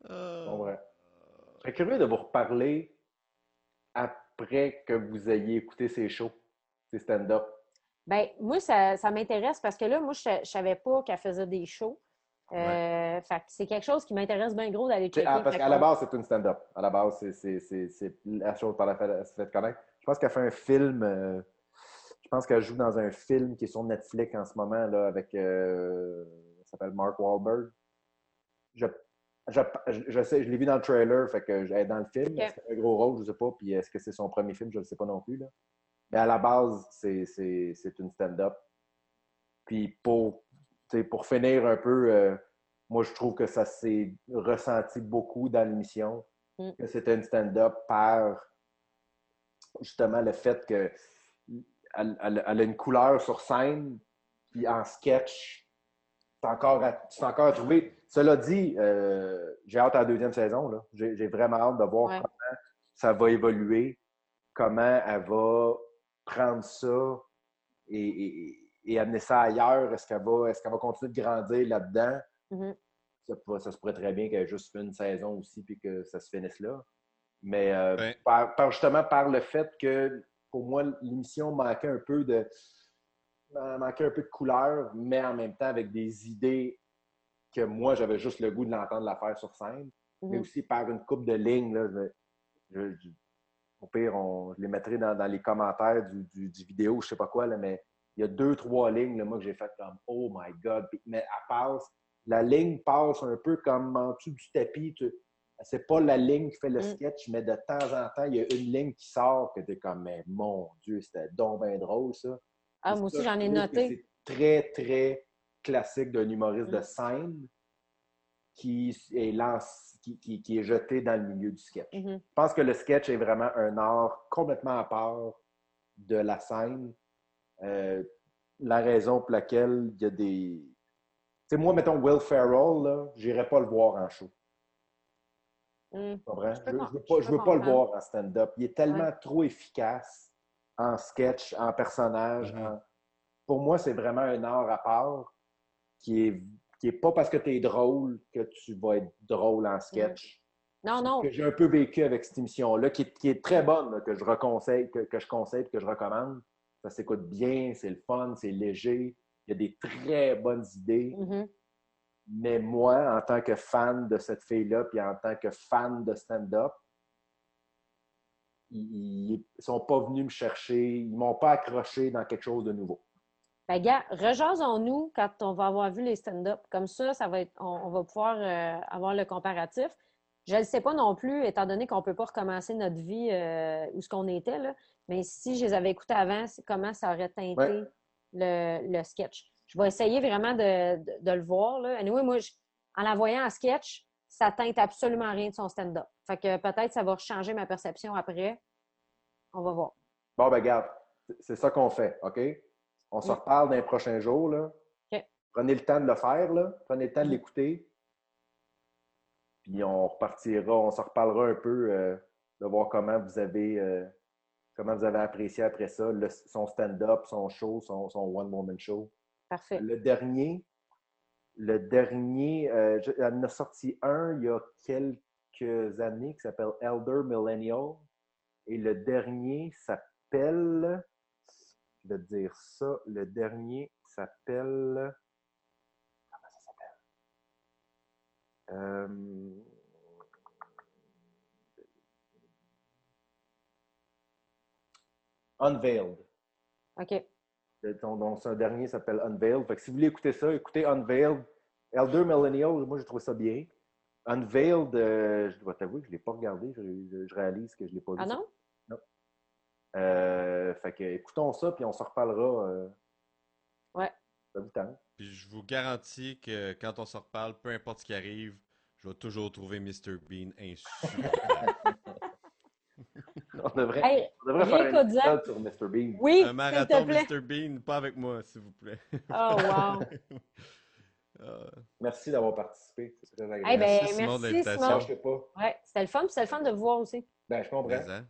Ah. Bon, ouais. Je serais curieux de vous reparler après que vous ayez écouté ces shows, ces stand-up. Ben, moi, ça, ça m'intéresse parce que là, moi, je ne savais pas qu'elle faisait des shows. Euh, fait que c'est quelque chose qui m'intéresse bien gros d'aller checker. Ah, parce qu'à la base, c'est une stand-up. À la base, c'est- la chose par laquelle elle se fait connaître. Je pense qu'elle fait un film. euh, je pense qu'elle joue dans un film qui est sur Netflix en ce moment là, avec. euh, s'appelle Mark Wahlberg. Je, je, je, sais, je l'ai vu dans le trailer, fait que elle est dans le film. Ok. Est-ce qu'elle a un gros rôle, je ne sais pas. Puis est-ce que c'est son premier film, je ne le sais pas non plus. Là. Mais à la base, c'est une stand-up. Puis pour, pour finir un peu, euh, moi je trouve que ça s'est ressenti beaucoup dans l'émission, Mm. que c'était une stand-up par justement le fait que elle, elle- elle a une couleur sur scène, puis en sketch, c'est encore, à- encore à trouver. Cela dit, euh, j'ai hâte à la deuxième saison. J'ai j'ai vraiment hâte de voir Ouais. comment ça va évoluer, comment elle va prendre ça et, et- et amener ça ailleurs. Est-ce qu'elle va, est qu'elle va continuer de grandir là-dedans? Mhm. Ça, se pourrait très bien qu'elle ait juste fait une saison aussi puis que ça se finisse là. Mais euh, Ouais. par, par- justement par le fait que pour moi, l'émission manquait un peu de manquait un peu de couleur, mais en même temps avec des idées que moi j'avais juste le goût de l'entendre la faire sur scène, mais Mhm. aussi par une coupe de lignes. Là, je- je- je- au pire, on, je les mettrai dans, dans les commentaires du, du- du vidéo, je sais pas quoi, là, mais il y a deux, trois lignes, là, moi, que j'ai fait comme Oh my God. Mais elle passe, la ligne passe un peu comme en dessous du tapis. Tu, c'est pas la ligne qui fait le Mm. sketch, mais de temps en temps, il y a une ligne qui sort que t'es comme Mais mon Dieu, c'était donc bien drôle, ça. Ah, moi aussi, j'en je ai noté. C'est très, très classique d'un humoriste de Mm. scène qui est, lance- qui, qui- qui est jeté dans le milieu du sketch. Mhm. Je pense que le sketch est vraiment un art complètement à part de la scène. Euh, la raison pour laquelle il y a des. Tu sais, moi, mettons Will Ferrell, là, j'irais pas le voir en show. Comprends? Je Je, je veux pas, je je peux veux pas le voir en stand-up. Il est tellement trop efficace en sketch, en personnage. Mhm. en- Pour moi, c'est vraiment un art à part qui est, qui est pas parce que tu es drôle que tu vas être drôle en sketch. Non, non. que j'ai un peu vécu avec cette émission-là, qui, est- qui est très bonne, là, que je reconseille, que, que je conseille, que je recommande. Ça s'écoute bien, c'est le fun, c'est léger. Il y a des très bonnes idées. Mhm. Mais moi, en tant que fan de cette fille-là, puis en tant que fan de stand-up, ils ne sont pas venus me chercher, ils m'ont pas accroché dans quelque chose de nouveau. Ben, gars, rejasons-nous quand on va avoir vu les stand-up. Comme ça, ça va être, on, on va pouvoir euh, avoir le comparatif. Je ne sais pas non plus, étant donné qu'on ne peut pas recommencer notre vie euh, où ce qu'on était, là, mais si je les avais écoutés avant, comment ça aurait teinté Ouais. le, le sketch. Je vais essayer vraiment de, de- de le voir. Là. Anyway, moi, je- en la voyant en sketch, ça teinte absolument rien de son stand-up. Fait que peut-être ça va changer ma perception après. On va voir. Bon, ben regarde, c'est- ça qu'on fait, OK? On se reparle dans les prochains jours, là. Prenez le temps de le faire, là. Prenez le temps de Mm. l'écouter. Puis on repartira, on se reparlera un peu euh, de voir comment vous avez euh, comment vous avez apprécié après ça le- son stand-up, son show, son, son one-woman show? Parfait. Le dernier, le dernier, euh, je- elle en a sorti un il y a quelques années qui s'appelle Elder Millennial. Et le dernier s'appelle, je vais te dire ça, le dernier s'appelle, comment ça s'appelle? Euh, Unveiled. OK. Donc, donc, son dernier s'appelle Unveiled. Fait que si vous voulez écouter ça, écoutez Unveiled. Elder Millennial, moi, j'ai trouvé ça bien. Unveiled, euh, je dois t'avouer que je ne l'ai pas regardé. Je, je- je réalise que je ne l'ai pas vu. Ah non? Euh, fait que écoutons ça, puis on se reparlera. euh, Ouais. Ça vous tente. Puis je vous garantis que quand on se reparle, peu importe ce qui arrive, je vais toujours trouver Mr. Bean insupportable. <laughs> <laughs> On devrait, Hey, on devrait faire un épisode sur Mr. Bean. oui, Un marathon te plaît. Mr. Bean, pas avec moi, s'il vous plaît. Oh, wow. <laughs> Euh, Merci d'avoir participé. C'est très agréable. Eh ben, Merci, Simon, merci. Simon. Je sais pas. Ouais, c'était le fun, c'était le fun de vous voir aussi. Ben, je comprends. mais, hein.